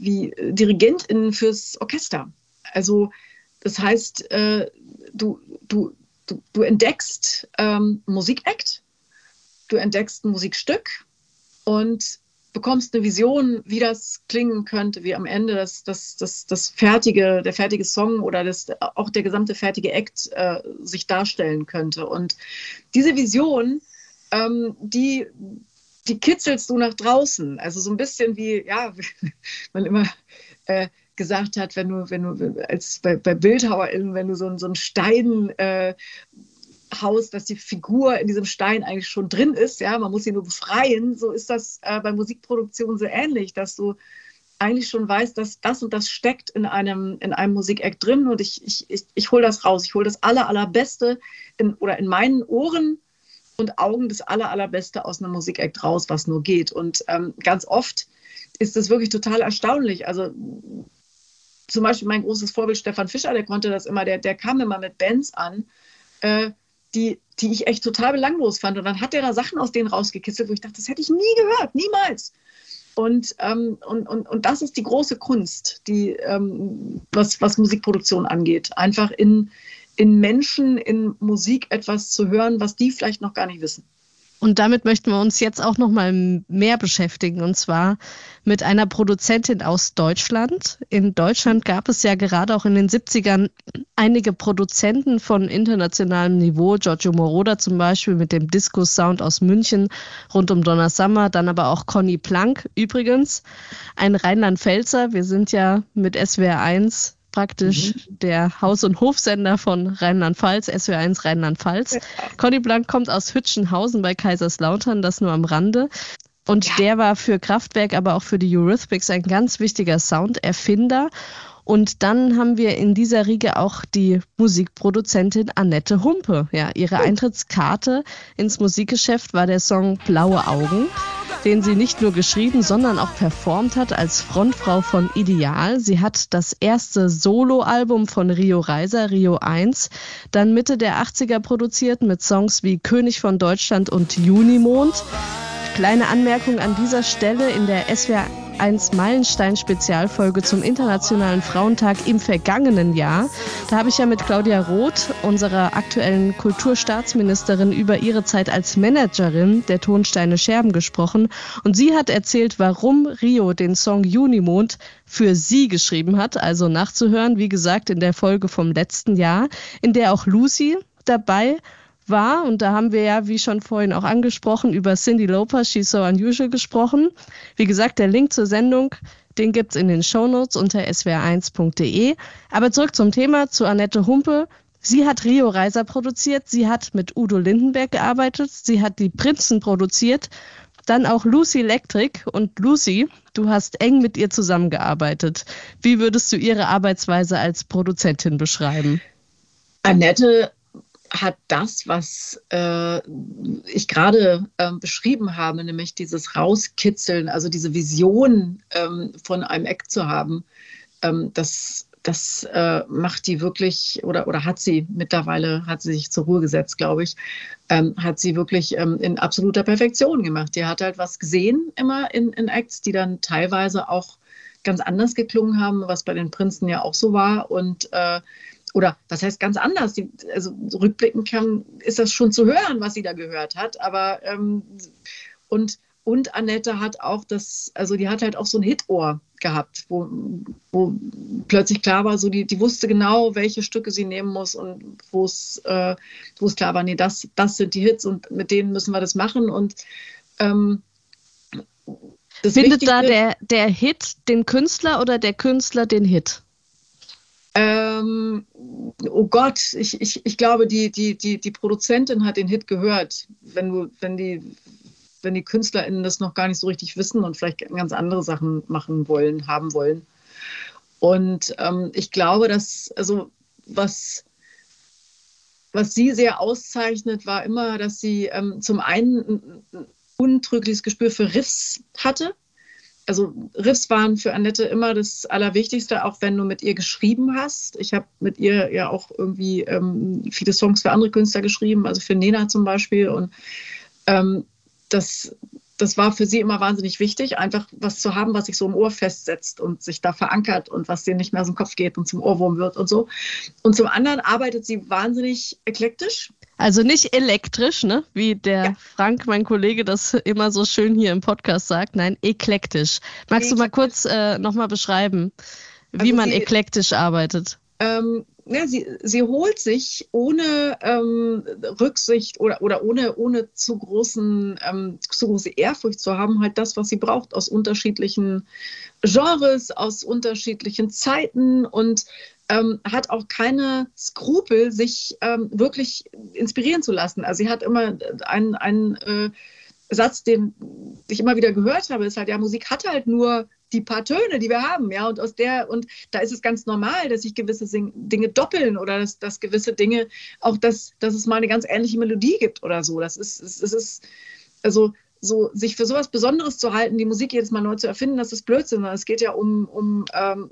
wie Dirigentin fürs Orchester. Also das heißt, äh, du, du, du, du entdeckst ähm, Musikakt, du entdeckst ein Musikstück und bekommst eine Vision, wie das klingen könnte, wie am Ende das, das, das, das fertige, der fertige Song oder das, auch der gesamte fertige Act äh, sich darstellen könnte. Und diese Vision, ähm, die, die kitzelst du nach draußen. Also so ein bisschen wie, ja, man immer äh, gesagt hat, wenn du, wenn du, als bei, bei BildhauerInnen, wenn du so, so einen Stein äh, haust, dass die Figur in diesem Stein eigentlich schon drin ist, ja, man muss sie nur befreien, so ist das äh, bei Musikproduktion so ähnlich, dass du eigentlich schon weißt, dass das und das steckt in einem, in einem Musikeck drin und ich, ich, ich, ich hole das raus. Ich hole das aller, allerbeste in, oder in meinen Ohren und Augen das aller, allerbeste aus einem Musikact raus, was nur geht. Und ähm, ganz oft ist das wirklich total erstaunlich. Also zum Beispiel mein großes Vorbild Stefan Fischer, der konnte das immer, der, der kam immer mit Bands an, äh, die, die ich echt total belanglos fand. Und dann hat er da Sachen aus denen rausgekitzelt, wo ich dachte, das hätte ich nie gehört, niemals. Und, ähm, und, und, und das ist die große Kunst, die, ähm, was, was Musikproduktion angeht. Einfach in, in Menschen, in Musik etwas zu hören, was die vielleicht noch gar nicht wissen. Und damit möchten wir uns jetzt auch noch mal mehr beschäftigen und zwar mit einer Produzentin aus Deutschland. In Deutschland gab es ja gerade auch in den 70ern einige Produzenten von internationalem Niveau, Giorgio Moroder zum Beispiel mit dem Disco-Sound aus München rund um Donna Summer, dann aber auch Conny Plank übrigens, ein Rheinland-Pfälzer. Wir sind ja mit SWR 1 praktisch mhm. der Haus- und Hofsender von Rheinland-Pfalz, SW1 Rheinland-Pfalz. Ja. Conny Blank kommt aus Hütchenhausen bei Kaiserslautern, das nur am Rande. Und ja. der war für Kraftwerk, aber auch für die Eurythmics ein ganz wichtiger Sounderfinder. Und dann haben wir in dieser Riege auch die Musikproduzentin Annette Humpe. Ja, ihre Eintrittskarte ins Musikgeschäft war der Song Blaue Augen den sie nicht nur geschrieben, sondern auch performt hat als Frontfrau von Ideal. Sie hat das erste Soloalbum von Rio Reiser, Rio 1, dann Mitte der 80er produziert mit Songs wie König von Deutschland und Junimond. Kleine Anmerkung an dieser Stelle in der SWR 1 Meilenstein-Spezialfolge zum Internationalen Frauentag im vergangenen Jahr. Da habe ich ja mit Claudia Roth, unserer aktuellen Kulturstaatsministerin, über ihre Zeit als Managerin der Tonsteine Scherben gesprochen. Und sie hat erzählt, warum Rio den Song Junimond für sie geschrieben hat. Also nachzuhören, wie gesagt, in der Folge vom letzten Jahr, in der auch Lucy dabei. Und da haben wir ja, wie schon vorhin auch angesprochen, über Cindy Lauper, She's So Unusual gesprochen. Wie gesagt, der Link zur Sendung, den gibt es in den Shownotes unter swr1.de. Aber zurück zum Thema, zu Annette Humpe. Sie hat Rio Reiser produziert, sie hat mit Udo Lindenberg gearbeitet, sie hat die Prinzen produziert, dann auch Lucy Electric. Und Lucy, du hast eng mit ihr zusammengearbeitet. Wie würdest du ihre Arbeitsweise als Produzentin beschreiben? Annette hat das, was äh, ich gerade äh, beschrieben habe, nämlich dieses Rauskitzeln, also diese Vision ähm, von einem Eck zu haben, ähm, das, das äh, macht die wirklich, oder, oder hat sie mittlerweile, hat sie sich zur Ruhe gesetzt, glaube ich, ähm, hat sie wirklich ähm, in absoluter Perfektion gemacht. Die hat halt was gesehen immer in, in Acts, die dann teilweise auch ganz anders geklungen haben, was bei den Prinzen ja auch so war. Und äh, oder das heißt ganz anders. Die, also rückblickend kann, ist das schon zu hören, was sie da gehört hat. Aber ähm, und und Annette hat auch das, also die hat halt auch so ein Hitohr gehabt, wo, wo plötzlich klar war, so die, die wusste genau, welche Stücke sie nehmen muss und wo es, äh, wo es klar war, nee, das, das sind die Hits und mit denen müssen wir das machen. Und ähm, Findet da der, der Hit den Künstler oder der Künstler den Hit? Ähm, oh Gott, ich, ich, ich glaube, die, die, die, die Produzentin hat den Hit gehört. Wenn, du, wenn, die, wenn die KünstlerInnen das noch gar nicht so richtig wissen und vielleicht ganz andere Sachen machen wollen, haben wollen. Und ähm, ich glaube, dass, also was, was sie sehr auszeichnet, war immer, dass sie ähm, zum einen ein untrügliches Gespür für Riffs hatte also Riffs waren für Annette immer das Allerwichtigste, auch wenn du mit ihr geschrieben hast. Ich habe mit ihr ja auch irgendwie ähm, viele Songs für andere Künstler geschrieben, also für Nena zum Beispiel. Und ähm, das, das war für sie immer wahnsinnig wichtig, einfach was zu haben, was sich so im Ohr festsetzt und sich da verankert und was dir nicht mehr aus dem Kopf geht und zum Ohrwurm wird und so. Und zum anderen arbeitet sie wahnsinnig eklektisch. Also nicht elektrisch, ne? Wie der ja. Frank, mein Kollege, das immer so schön hier im Podcast sagt. Nein, eklektisch. Magst eklektisch. du mal kurz äh, nochmal beschreiben, wie also man sie, eklektisch arbeitet? Ähm, ja, sie, sie holt sich ohne ähm, Rücksicht oder, oder ohne, ohne zu, großen, ähm, zu große Ehrfurcht zu haben, halt das, was sie braucht aus unterschiedlichen Genres, aus unterschiedlichen Zeiten und ähm, hat auch keine Skrupel, sich ähm, wirklich inspirieren zu lassen. Also sie hat immer einen, einen äh, Satz, den ich immer wieder gehört habe, ist halt, ja, Musik hat halt nur die paar Töne, die wir haben, ja, und aus der, und da ist es ganz normal, dass sich gewisse Dinge doppeln oder dass, dass gewisse Dinge, auch dass, dass es mal eine ganz ähnliche Melodie gibt oder so. Das ist, es, es ist, also so sich für sowas Besonderes zu halten, die Musik jedes Mal neu zu erfinden, das ist Blödsinn. Es geht ja um, um ähm,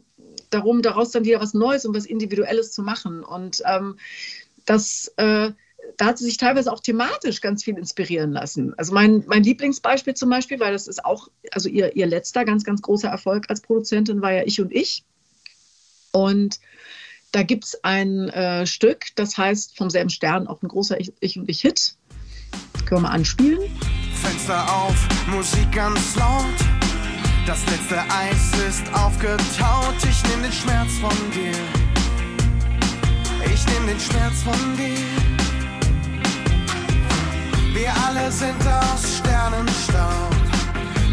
darum, daraus dann wieder was Neues und was Individuelles zu machen. Und ähm, das, äh, da hat sie sich teilweise auch thematisch ganz viel inspirieren lassen. Also mein, mein Lieblingsbeispiel zum Beispiel, weil das ist auch, also ihr, ihr letzter ganz, ganz großer Erfolg als Produzentin war ja Ich und Ich. Und da gibt es ein äh, Stück, das heißt vom selben Stern auch ein großer Ich, ich und Ich-Hit. Können wir mal anspielen. Fenster auf, Musik ganz laut. Das letzte Eis ist aufgetaut. Ich nehm den Schmerz von dir. Ich nehm den Schmerz von dir. Wir alle sind aus Sternenstaub.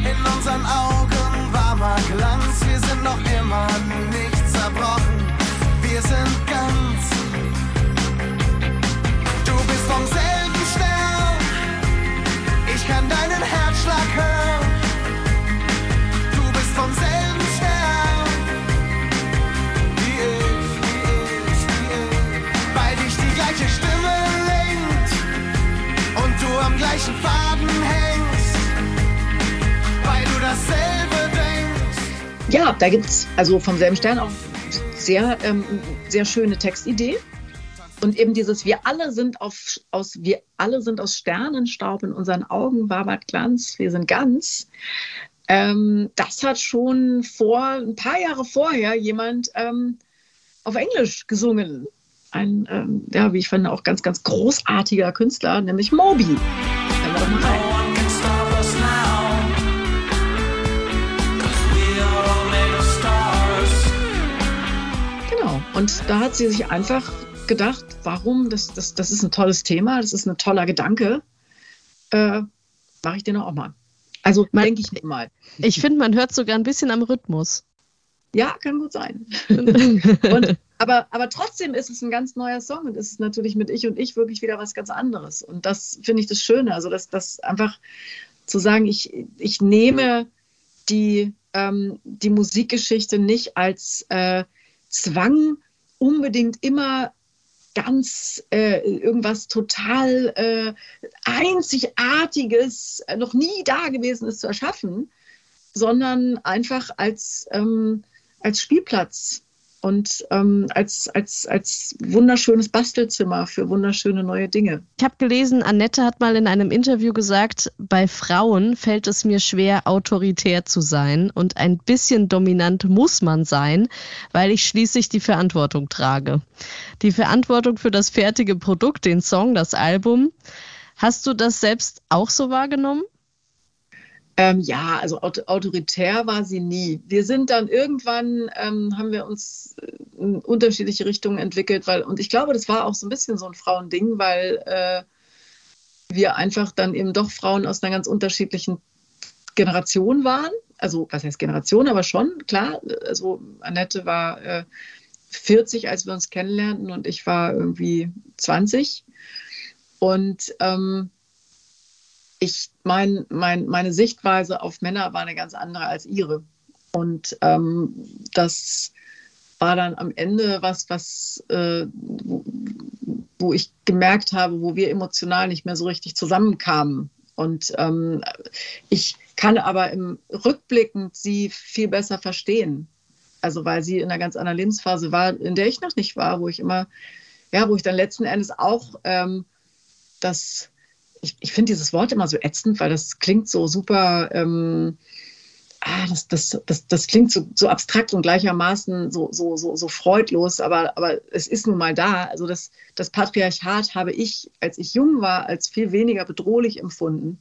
In unseren Augen warmer Glanz. Wir sind noch immer nicht zerbrochen. Wir sind gleichen Faden hängst. Weil du dasselbe denkst. Ja, da gibt es also vom selben Stern auch sehr, ähm, sehr schöne Textidee. Und eben dieses, wir alle sind auf, aus, wir alle sind aus Sternenstaub in unseren Augen, wabert Glanz, wir sind ganz. Ähm, das hat schon vor ein paar Jahre vorher jemand ähm, auf Englisch gesungen. Ein, ähm, ja, wie ich finde, auch ganz, ganz großartiger Künstler, nämlich Moby. Hören wir doch mal rein. Genau. Und da hat sie sich einfach gedacht, warum, das, das, das ist ein tolles Thema, das ist ein toller Gedanke. Äh, Mache ich den auch mal. Also denke ich mal. Ich finde, man hört sogar ein bisschen am Rhythmus. Ja, kann gut sein. Und, aber, aber trotzdem ist es ein ganz neuer Song und es ist natürlich mit Ich und Ich wirklich wieder was ganz anderes. Und das finde ich das Schöne. Also, dass das einfach zu sagen, ich, ich nehme die, ähm, die Musikgeschichte nicht als äh, Zwang, unbedingt immer ganz äh, irgendwas total äh, Einzigartiges, noch nie Dagewesenes zu erschaffen, sondern einfach als, ähm, als Spielplatz und ähm, als, als, als wunderschönes Bastelzimmer für wunderschöne neue Dinge. Ich habe gelesen, Annette hat mal in einem Interview gesagt, bei Frauen fällt es mir schwer, autoritär zu sein und ein bisschen dominant muss man sein, weil ich schließlich die Verantwortung trage. Die Verantwortung für das fertige Produkt, den Song, das Album. Hast du das selbst auch so wahrgenommen? Ähm, ja, also aut autoritär war sie nie. Wir sind dann irgendwann, ähm, haben wir uns äh, in unterschiedliche Richtungen entwickelt, weil, und ich glaube, das war auch so ein bisschen so ein Frauending, weil äh, wir einfach dann eben doch Frauen aus einer ganz unterschiedlichen Generation waren. Also, was heißt Generation, aber schon, klar. Also, Annette war äh, 40, als wir uns kennenlernten, und ich war irgendwie 20. Und ähm, ich, mein, mein, meine Sichtweise auf Männer war eine ganz andere als ihre. Und ähm, das war dann am Ende was, was äh, wo, wo ich gemerkt habe, wo wir emotional nicht mehr so richtig zusammenkamen. Und ähm, ich kann aber im Rückblickend sie viel besser verstehen. Also weil sie in einer ganz anderen Lebensphase war, in der ich noch nicht war, wo ich immer, ja, wo ich dann letzten Endes auch ähm, das ich, ich finde dieses Wort immer so ätzend, weil das klingt so super, ähm, ah, das, das, das, das klingt so, so abstrakt und gleichermaßen so, so, so, so freudlos, aber, aber es ist nun mal da. Also das, das Patriarchat habe ich, als ich jung war, als viel weniger bedrohlich empfunden,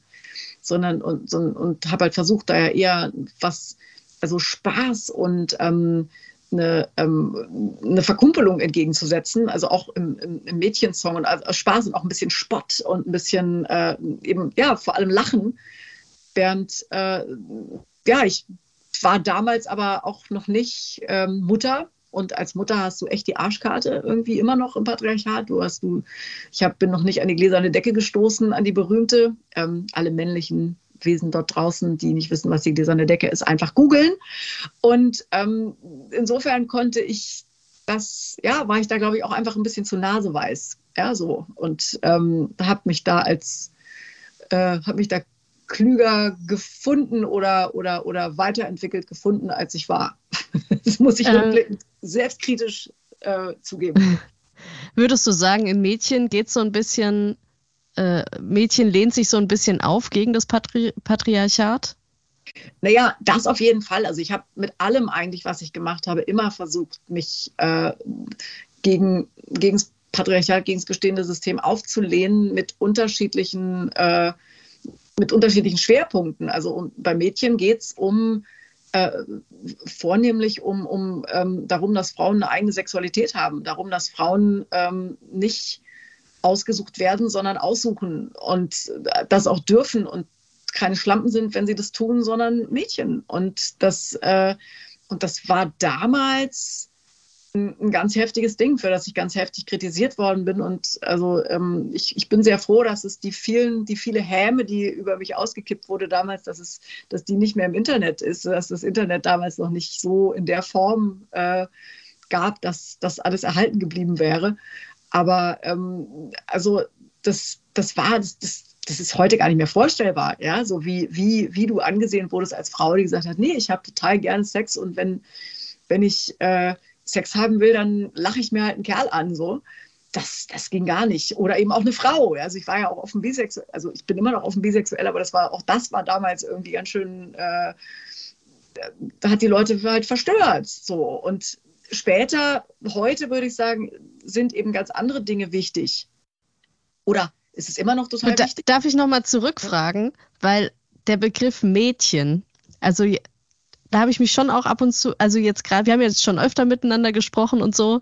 sondern und, und, und habe halt versucht, da ja eher was, also Spaß und ähm, eine, ähm, eine Verkumpelung entgegenzusetzen, also auch im, im, im Mädchensong und also Spaß und auch ein bisschen Spott und ein bisschen äh, eben, ja, vor allem Lachen. Während, äh, ja, ich war damals aber auch noch nicht ähm, Mutter. Und als Mutter hast du echt die Arschkarte irgendwie immer noch im Patriarchat. Du hast du, ich hab, bin noch nicht an die gläserne Decke gestoßen, an die berühmte. Ähm, alle männlichen Wesen dort draußen, die nicht wissen, was die gläserne Decke ist, einfach googeln. Und ähm, insofern konnte ich das, ja, war ich da, glaube ich, auch einfach ein bisschen zu naseweiß. Ja, so. Und ähm, habe mich da als, äh, habe mich da klüger gefunden oder, oder, oder weiterentwickelt gefunden, als ich war. das muss ich Ähm. selbstkritisch äh, zugeben. Würdest du sagen, in Mädchen geht so ein bisschen, äh, Mädchen lehnt sich so ein bisschen auf gegen das Patri Patriarchat? Naja, das auf jeden Fall. Also ich habe mit allem eigentlich, was ich gemacht habe, immer versucht, mich äh, gegen, gegen das Patriarchat, gegen das bestehende System aufzulehnen mit unterschiedlichen, äh, mit unterschiedlichen Schwerpunkten. Also um, bei Mädchen geht es um äh, vornehmlich um, um ähm, darum, dass Frauen eine eigene Sexualität haben, darum, dass Frauen ähm, nicht ausgesucht werden, sondern aussuchen und das auch dürfen und keine Schlampen sind, wenn sie das tun, sondern Mädchen. Und das, äh, und das war damals ein, ein, ganz heftiges Ding, für das ich ganz heftig kritisiert worden bin. Und also ähm, ich, ich bin sehr froh, dass es die vielen, die viele Häme, die über mich ausgekippt wurde damals, dass es, dass die nicht mehr im Internet ist, dass das Internet damals noch nicht so in der Form äh, gab, dass das alles erhalten geblieben wäre. Aber ähm, also das, das war, das, das, das ist heute gar nicht mehr vorstellbar, ja, so wie, wie, wie du angesehen wurdest als Frau, die gesagt hat, nee, ich habe total gerne Sex und wenn, wenn ich äh, Sex haben will, dann lache ich mir halt einen Kerl an, so. Das, das ging gar nicht. Oder eben auch eine Frau. Also ich war ja auch offen bisexuell, also ich bin immer noch offen bisexuell, aber das war, auch das war damals irgendwie ganz schön, äh, da hat die Leute halt verstört, so. Und später, heute würde ich sagen, sind eben ganz andere Dinge wichtig. Oder ist es immer noch total da, wichtig. Darf ich nochmal zurückfragen, weil der Begriff Mädchen, also da habe ich mich schon auch ab und zu, also jetzt gerade, wir haben jetzt schon öfter miteinander gesprochen und so,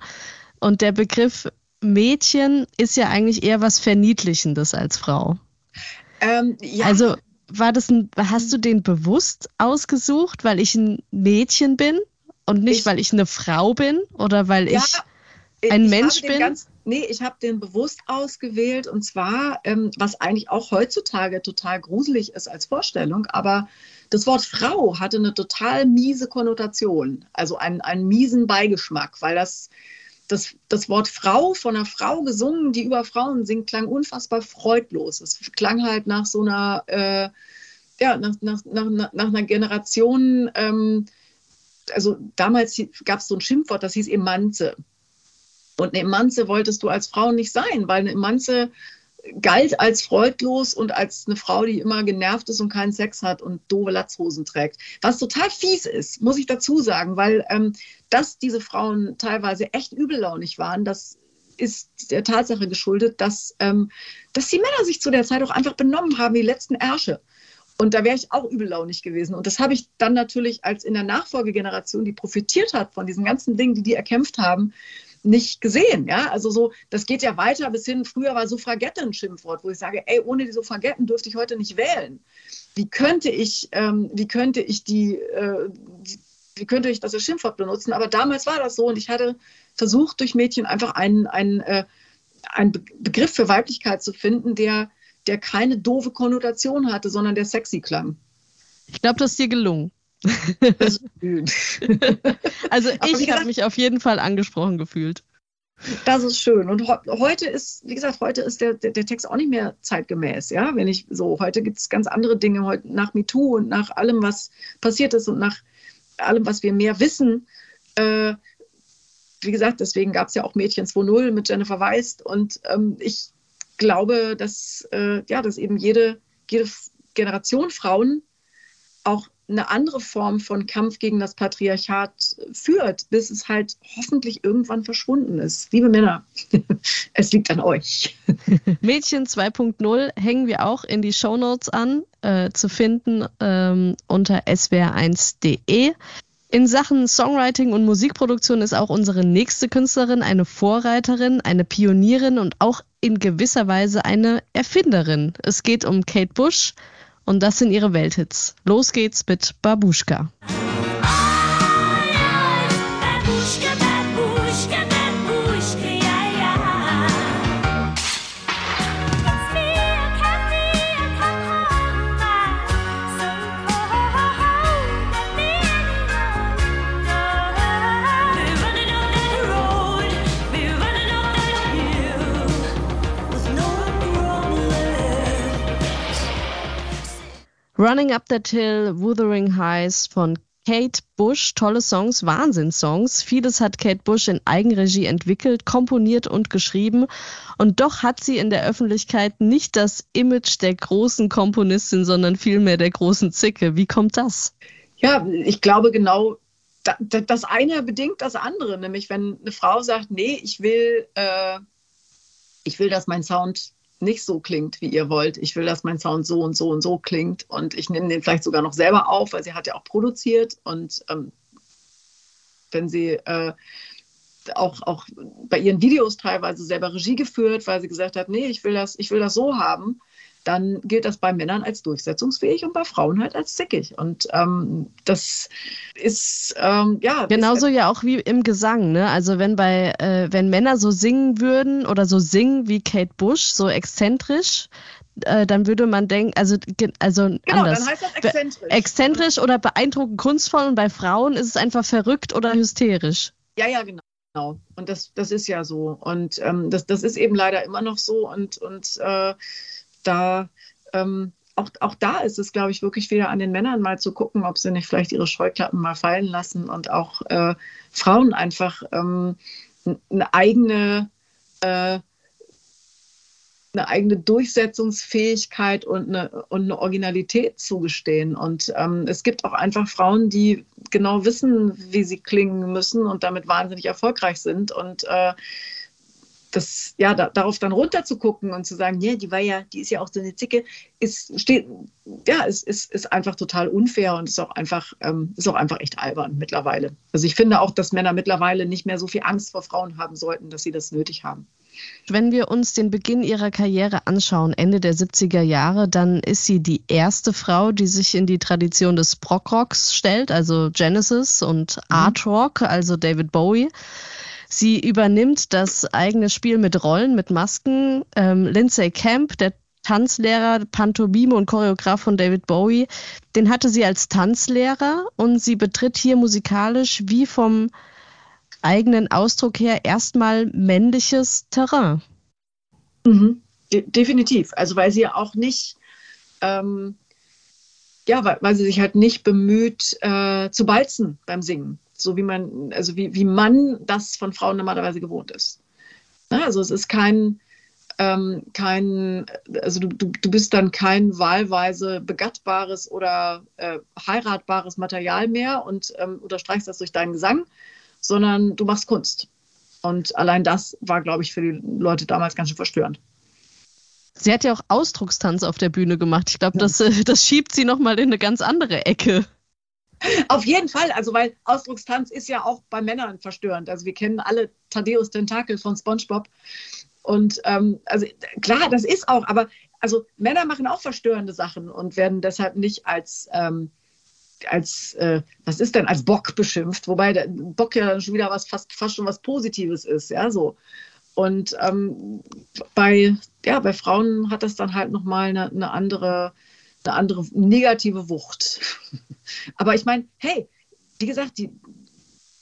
und der Begriff Mädchen ist ja eigentlich eher was Verniedlichendes als Frau. Ähm, ja. Also war das ein, hast du den bewusst ausgesucht, weil ich ein Mädchen bin und nicht, ich, weil ich eine Frau bin oder weil ja, ich ein ich Mensch bin? Ganz, Nee, ich habe den bewusst ausgewählt und zwar, ähm, was eigentlich auch heutzutage total gruselig ist als Vorstellung, aber das Wort Frau hatte eine total miese Konnotation, also einen, einen miesen Beigeschmack, weil das, das, das Wort Frau von einer Frau gesungen, die über Frauen singt, klang unfassbar freudlos. Es klang halt nach so einer, äh, ja, nach, nach, nach, nach einer Generation, ähm, also damals gab es so ein Schimpfwort, das hieß Emanze. Und eine Emanze wolltest du als Frau nicht sein, weil eine Emanze galt als freudlos und als eine Frau, die immer genervt ist und keinen Sex hat und doofe Latzhosen trägt. Was total fies ist, muss ich dazu sagen, weil ähm, dass diese Frauen teilweise echt übellaunig waren, das ist der Tatsache geschuldet, dass, ähm, dass die Männer sich zu der Zeit auch einfach benommen haben die letzten Ärsche. Und da wäre ich auch übellaunig gewesen. Und das habe ich dann natürlich als in der Nachfolgegeneration, die profitiert hat von diesen ganzen Dingen, die die erkämpft haben, nicht gesehen. Ja? Also so, das geht ja weiter bis hin, früher war Suffragette ein Schimpfwort, wo ich sage, ey, ohne die Suffragetten dürfte ich heute nicht wählen. Wie könnte ich, ähm, wie könnte ich die, äh, die, wie könnte ich das als Schimpfwort benutzen? Aber damals war das so und ich hatte versucht, durch Mädchen einfach einen, einen, äh, einen Begriff für Weiblichkeit zu finden, der, der keine doofe Konnotation hatte, sondern der sexy klang. Ich glaube, das ist dir gelungen. Das ist schön. also ich habe mich auf jeden Fall angesprochen gefühlt. Das ist schön. Und heute ist, wie gesagt, heute ist der, der, der, Text auch nicht mehr zeitgemäß. Ja, wenn ich so, heute gibt es ganz andere Dinge, heute nach MeToo und nach allem, was passiert ist und nach allem, was wir mehr wissen. Äh, wie gesagt, deswegen gab es ja auch Mädchen 2.0 mit Jennifer Weist. Und ähm, ich glaube, dass, äh, ja, dass eben jede, jede Generation Frauen auch eine andere Form von Kampf gegen das Patriarchat führt, bis es halt hoffentlich irgendwann verschwunden ist. Liebe Männer, es liegt an euch. Mädchen 2.0 hängen wir auch in die Shownotes an, äh, zu finden ähm, unter swr1.de. In Sachen Songwriting und Musikproduktion ist auch unsere nächste Künstlerin eine Vorreiterin, eine Pionierin und auch in gewisser Weise eine Erfinderin. Es geht um Kate Bush, und das sind ihre Welthits. Los geht's mit Babuschka. Running Up That Hill, Wuthering Heights von Kate Bush, tolle Songs, Wahnsinnssongs. Vieles hat Kate Bush in Eigenregie entwickelt, komponiert und geschrieben. Und doch hat sie in der Öffentlichkeit nicht das Image der großen Komponistin, sondern vielmehr der großen Zicke. Wie kommt das? Ja, ich glaube genau, das eine bedingt das andere. Nämlich, wenn eine Frau sagt, nee, ich will, äh, ich will, dass mein Sound nicht so klingt, wie ihr wollt. Ich will, dass mein Sound so und so und so klingt. Und ich nehme den vielleicht sogar noch selber auf, weil sie hat ja auch produziert. Und ähm, wenn sie äh, auch, auch bei ihren Videos teilweise selber Regie geführt, weil sie gesagt hat, nee, ich will das, ich will das so haben, dann gilt das bei Männern als durchsetzungsfähig und bei Frauen halt als zickig. Und ähm, das ist ähm, ja. Genauso ja auch wie im Gesang, ne? Also wenn bei, äh, wenn Männer so singen würden oder so singen wie Kate Bush, so exzentrisch, äh, dann würde man denken, also, also genau, anders. dann heißt das exzentrisch. exzentrisch oder beeindruckend kunstvoll und bei Frauen ist es einfach verrückt oder hysterisch. Ja, ja, genau. Genau. Und das, das ist ja so. Und ähm, das, das ist eben leider immer noch so. Und, und äh, da ähm, auch, auch da ist es, glaube ich, wirklich wieder an den Männern mal zu gucken, ob sie nicht vielleicht ihre Scheuklappen mal fallen lassen und auch äh, Frauen einfach ähm, eine eigene äh, eine eigene Durchsetzungsfähigkeit und eine, und eine Originalität zugestehen. Und ähm, es gibt auch einfach Frauen, die genau wissen, wie sie klingen müssen und damit wahnsinnig erfolgreich sind. Und äh, das, ja, da, darauf dann runter zu gucken und zu sagen, ja, die war ja, die ist ja auch so eine Zicke, ist, steht, ja, ist, ist, ist einfach total unfair und ist auch einfach, ähm, ist auch einfach echt albern mittlerweile. Also ich finde auch, dass Männer mittlerweile nicht mehr so viel Angst vor Frauen haben sollten, dass sie das nötig haben. Wenn wir uns den Beginn ihrer Karriere anschauen, Ende der 70er Jahre, dann ist sie die erste Frau, die sich in die Tradition des Prog-Rocks stellt, also Genesis und mhm. Art Rock, also David Bowie. Sie übernimmt das eigene Spiel mit Rollen, mit Masken. Ähm, Lindsay Camp, der Tanzlehrer, Pantomime und Choreograf von David Bowie, den hatte sie als Tanzlehrer und sie betritt hier musikalisch wie vom eigenen Ausdruck her erstmal männliches Terrain. Mhm. De definitiv. Also weil sie ja auch nicht, ähm, ja, weil, weil, sie sich halt nicht bemüht äh, zu balzen beim Singen so wie man, also wie, wie man das von Frauen normalerweise gewohnt ist. Ne? Also es ist kein, ähm, kein, also du, du, du bist dann kein wahlweise begattbares oder äh, heiratbares Material mehr und ähm, unterstreichst das durch deinen Gesang, sondern du machst Kunst. Und allein das war, glaube ich, für die Leute damals ganz schön verstörend. Sie hat ja auch Ausdruckstanz auf der Bühne gemacht. Ich glaube, das, äh, das schiebt sie nochmal in eine ganz andere Ecke. Auf jeden Fall, also weil Ausdruckstanz ist ja auch bei Männern verstörend. Also wir kennen alle Thaddeus Tentakel von SpongeBob. Und ähm, also klar, das ist auch, aber also Männer machen auch verstörende Sachen und werden deshalb nicht als ähm, als, äh, was ist denn, als Bock beschimpft, wobei der Bock ja dann schon wieder was fast, fast schon was Positives ist, ja, so. Und ähm, bei, ja, bei Frauen hat das dann halt nochmal eine, eine andere, eine andere negative Wucht. Aber ich meine, hey, wie gesagt, die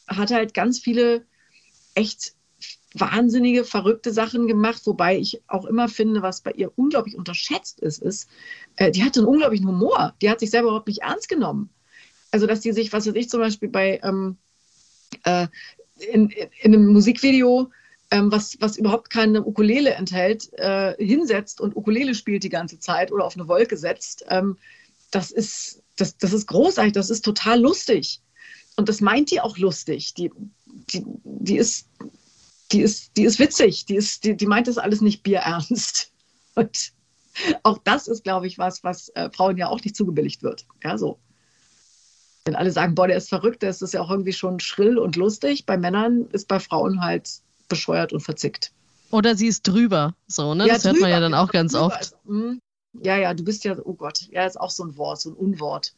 hat halt ganz viele echt wahnsinnige, verrückte Sachen gemacht, wobei ich auch immer finde, was bei ihr unglaublich unterschätzt ist, ist, äh, die hatte einen unglaublichen Humor. Die hat sich selber überhaupt nicht ernst genommen. Also, dass die sich, was weiß ich, zum Beispiel bei ähm, äh, in, in, einem Musikvideo, ähm, was, was überhaupt keine Ukulele enthält, äh, hinsetzt und Ukulele spielt die ganze Zeit oder auf eine Wolke setzt. Ähm, das ist das, das ist großartig, das ist total lustig. Und das meint die auch lustig. Die, die, die, ist, die, ist, die ist witzig, die, ist, die, die meint das alles nicht bierernst. Und auch das ist, glaube ich, was, was äh, Frauen ja auch nicht zugebilligt wird. Ja, so. Wenn alle sagen, boah, der ist verrückt, der ist das ja auch irgendwie schon schrill und lustig. Bei Männern ist bei Frauen halt bescheuert und verzickt. Oder sie ist drüber, so, ne? Ja, das drüber, hört man ja dann auch ganz oft. Also, ja, ja, du bist ja, oh Gott, ja, ist auch so ein Wort, so ein Unwort.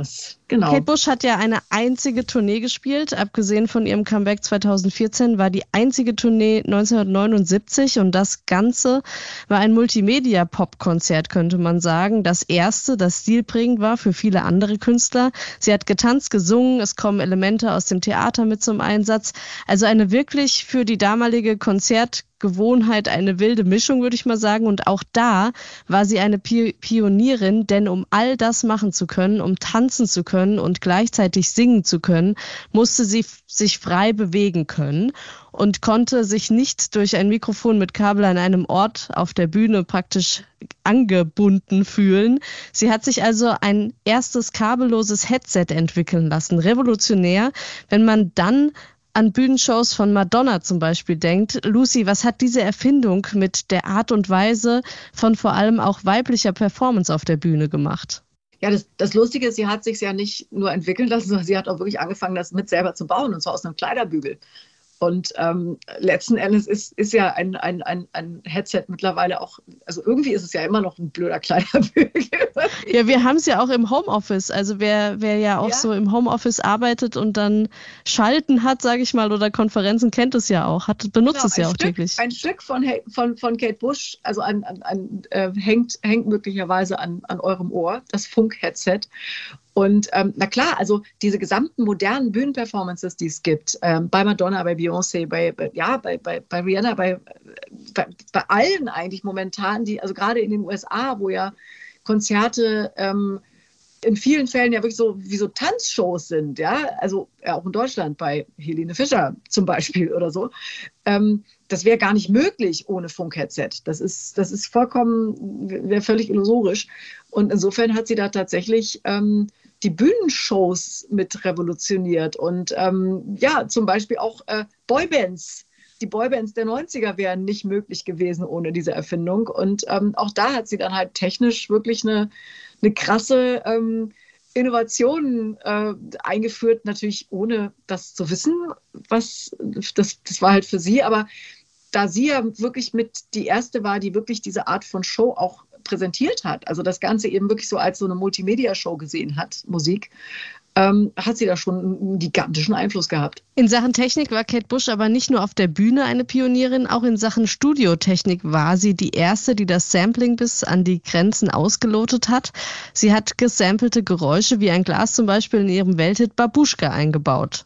Das, genau. Kate Bush hat ja eine einzige Tournee gespielt. Abgesehen von ihrem Comeback 2014 war die einzige Tournee 1979 und das Ganze war ein Multimedia-Pop-Konzert, könnte man sagen. Das erste, das stilprägend war für viele andere Künstler. Sie hat getanzt, gesungen, es kommen Elemente aus dem Theater mit zum Einsatz. Also eine wirklich für die damalige Konzert Gewohnheit eine wilde Mischung, würde ich mal sagen. Und auch da war sie eine Pionierin, denn um all das machen zu können, um tanzen zu können und gleichzeitig singen zu können, musste sie sich frei bewegen können und konnte sich nicht durch ein Mikrofon mit Kabel an einem Ort auf der Bühne praktisch angebunden fühlen. Sie hat sich also ein erstes kabelloses Headset entwickeln lassen. Revolutionär, wenn man dann an Bühnenshows von Madonna zum Beispiel denkt. Lucy, was hat diese Erfindung mit der Art und Weise von vor allem auch weiblicher Performance auf der Bühne gemacht? Ja, das, das Lustige ist, sie hat sich ja nicht nur entwickeln lassen, sondern sie hat auch wirklich angefangen, das mit selber zu bauen, und zwar aus einem Kleiderbügel. Und ähm, letzten Endes ist, ist ja ein, ein, ein, ein Headset mittlerweile auch, also irgendwie ist es ja immer noch ein blöder Kleiderbügel. ja, wir haben es ja auch im Homeoffice. Also wer, wer ja auch ja. so im Homeoffice arbeitet und dann Schalten hat, sage ich mal, oder Konferenzen, kennt es ja auch, hat, benutzt genau, es ja auch Stück, täglich. Ein Stück von, von, von Kate Bush, also an, an, an äh, hängt, hängt möglicherweise an, an eurem Ohr, das Funk-Headset. Und ähm, na klar, also diese gesamten modernen Bühnenperformances, die es gibt, ähm, bei Madonna, bei Beyoncé, bei, bei, ja, bei, bei, bei Rihanna, bei, bei, bei, allen eigentlich momentan, die, also gerade in den USA, wo ja Konzerte ähm, in vielen Fällen ja wirklich so wie so Tanzshows sind, ja, also ja, auch in Deutschland bei Helene Fischer zum Beispiel oder so. Ähm, das wäre gar nicht möglich ohne Funk-Headset. Das ist, das ist vollkommen, wäre völlig illusorisch. Und insofern hat sie da tatsächlich ähm, die Bühnenshows mit revolutioniert und ähm, ja, zum Beispiel auch äh, Boybands. Die Boybands der 90er wären nicht möglich gewesen ohne diese Erfindung. Und ähm, auch da hat sie dann halt technisch wirklich eine, eine krasse ähm, Innovation äh, eingeführt, natürlich ohne das zu wissen, was das, das war halt für sie, aber da sie ja wirklich mit die erste war, die wirklich diese Art von Show auch präsentiert hat, also das Ganze eben wirklich so als so eine Multimedia-Show gesehen hat, Musik, ähm, hat sie da schon einen gigantischen Einfluss gehabt. In Sachen Technik war Kate Bush aber nicht nur auf der Bühne eine Pionierin, auch in Sachen Studiotechnik war sie die erste, die das Sampling bis an die Grenzen ausgelotet hat. Sie hat gesampelte Geräusche wie ein Glas zum Beispiel in ihrem Welthit Babuschka eingebaut.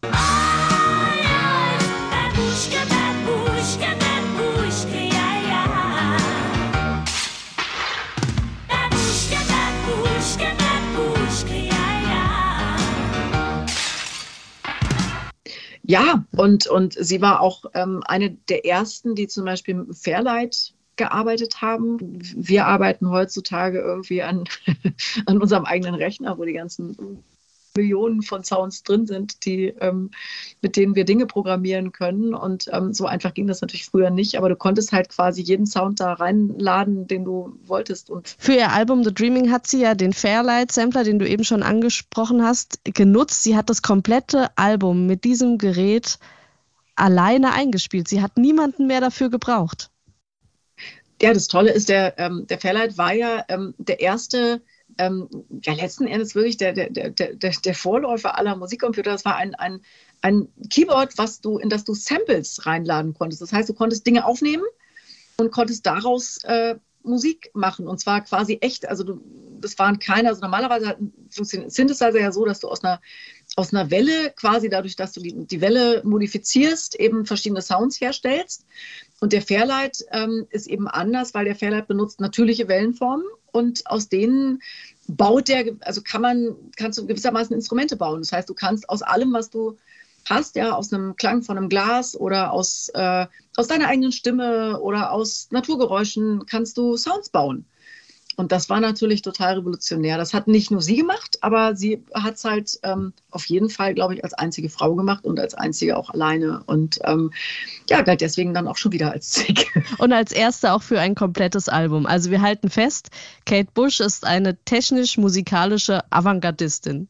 Ja, und, und sie war auch ähm, eine der ersten, die zum Beispiel mit Fairlight gearbeitet haben. Wir arbeiten heutzutage irgendwie an, an unserem eigenen Rechner, wo die ganzen Millionen von Sounds drin sind, die, ähm, mit denen wir Dinge programmieren können. Und ähm, so einfach ging das natürlich früher nicht, aber du konntest halt quasi jeden Sound da reinladen, den du wolltest. Und Für ihr Album The Dreaming hat sie ja den Fairlight Sampler, den du eben schon angesprochen hast, genutzt. Sie hat das komplette Album mit diesem Gerät alleine eingespielt. Sie hat niemanden mehr dafür gebraucht. Ja, das Tolle ist, der, ähm, der Fairlight war ja ähm, der erste ähm, ja letzten Endes wirklich der, der, der, der, der Vorläufer aller Musikcomputer. Das war ein, ein, ein Keyboard, was du, in das du Samples reinladen konntest. Das heißt, du konntest Dinge aufnehmen und konntest daraus äh, Musik machen und zwar quasi echt. Also du, das waren keine, also normalerweise funktioniert Synthesizer ja so, dass du aus einer, aus einer Welle quasi dadurch, dass du die, die Welle modifizierst, eben verschiedene Sounds herstellst. Und der Fairlight ähm, ist eben anders, weil der Fairlight benutzt natürliche Wellenformen und aus denen baut der, also kann man, kannst du gewissermaßen Instrumente bauen. Das heißt, du kannst aus allem, was du hast, ja, aus einem Klang von einem Glas oder aus, äh, aus deiner eigenen Stimme oder aus Naturgeräuschen, kannst du Sounds bauen. Und das war natürlich total revolutionär. Das hat nicht nur sie gemacht, aber sie hat es halt ähm, auf jeden Fall, glaube ich, als einzige Frau gemacht und als einzige auch alleine. Und ähm, ja, galt deswegen dann auch schon wieder als Zick. Und als erste auch für ein komplettes Album. Also wir halten fest, Kate Bush ist eine technisch-musikalische Avantgardistin.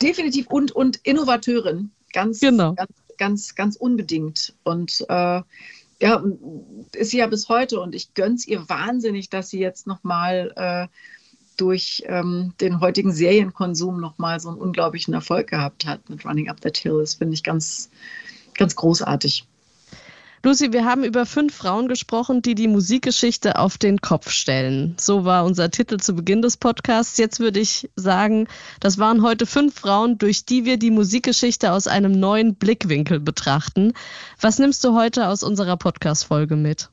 Definitiv und, und Innovateurin. Ganz, genau. ganz, ganz, ganz unbedingt. Und äh, ja, ist sie ja bis heute und ich gönne es ihr wahnsinnig, dass sie jetzt nochmal äh, durch ähm, den heutigen Serienkonsum nochmal so einen unglaublichen Erfolg gehabt hat mit Running Up That Hill. Das finde ich ganz, ganz großartig. Lucy, wir haben über fünf Frauen gesprochen, die die Musikgeschichte auf den Kopf stellen. So war unser Titel zu Beginn des Podcasts. Jetzt würde ich sagen, das waren heute fünf Frauen, durch die wir die Musikgeschichte aus einem neuen Blickwinkel betrachten. Was nimmst du heute aus unserer Podcast-Folge mit?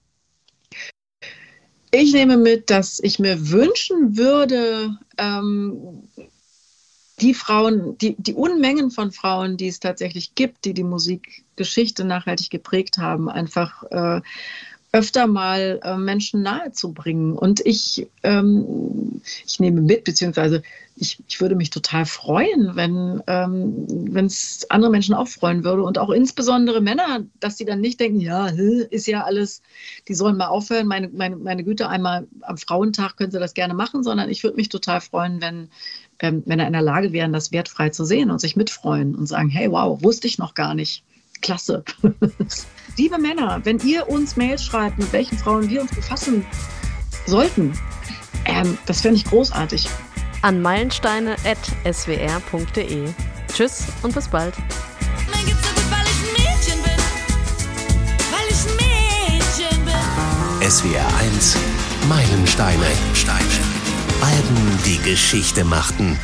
Ich nehme mit, dass ich mir wünschen würde, ähm, die Frauen, die, die Unmengen von Frauen, die es tatsächlich gibt, die die Musikgeschichte nachhaltig geprägt haben, einfach äh, öfter mal äh, Menschen nahezubringen. Und ich, ähm, ich nehme mit, beziehungsweise ich, ich würde mich total freuen, wenn ähm, es andere Menschen auch freuen würde und auch insbesondere Männer, dass sie dann nicht denken, ja, ist ja alles, die sollen mal aufhören, meine, meine, meine Güte, einmal am Frauentag können sie das gerne machen, sondern ich würde mich total freuen, wenn, ähm, wenn er in der Lage wären, das wertfrei zu sehen und sich mitfreuen und sagen, hey, wow, wusste ich noch gar nicht. Klasse. Liebe Männer, wenn ihr uns Mails schreibt, mit welchen Frauen wir uns befassen sollten, ähm, das fände ich großartig. An meilensteine.swr.de. Tschüss und bis bald. SWR 1 Meilensteine. Meilensteine. Alben, die Geschichte machten.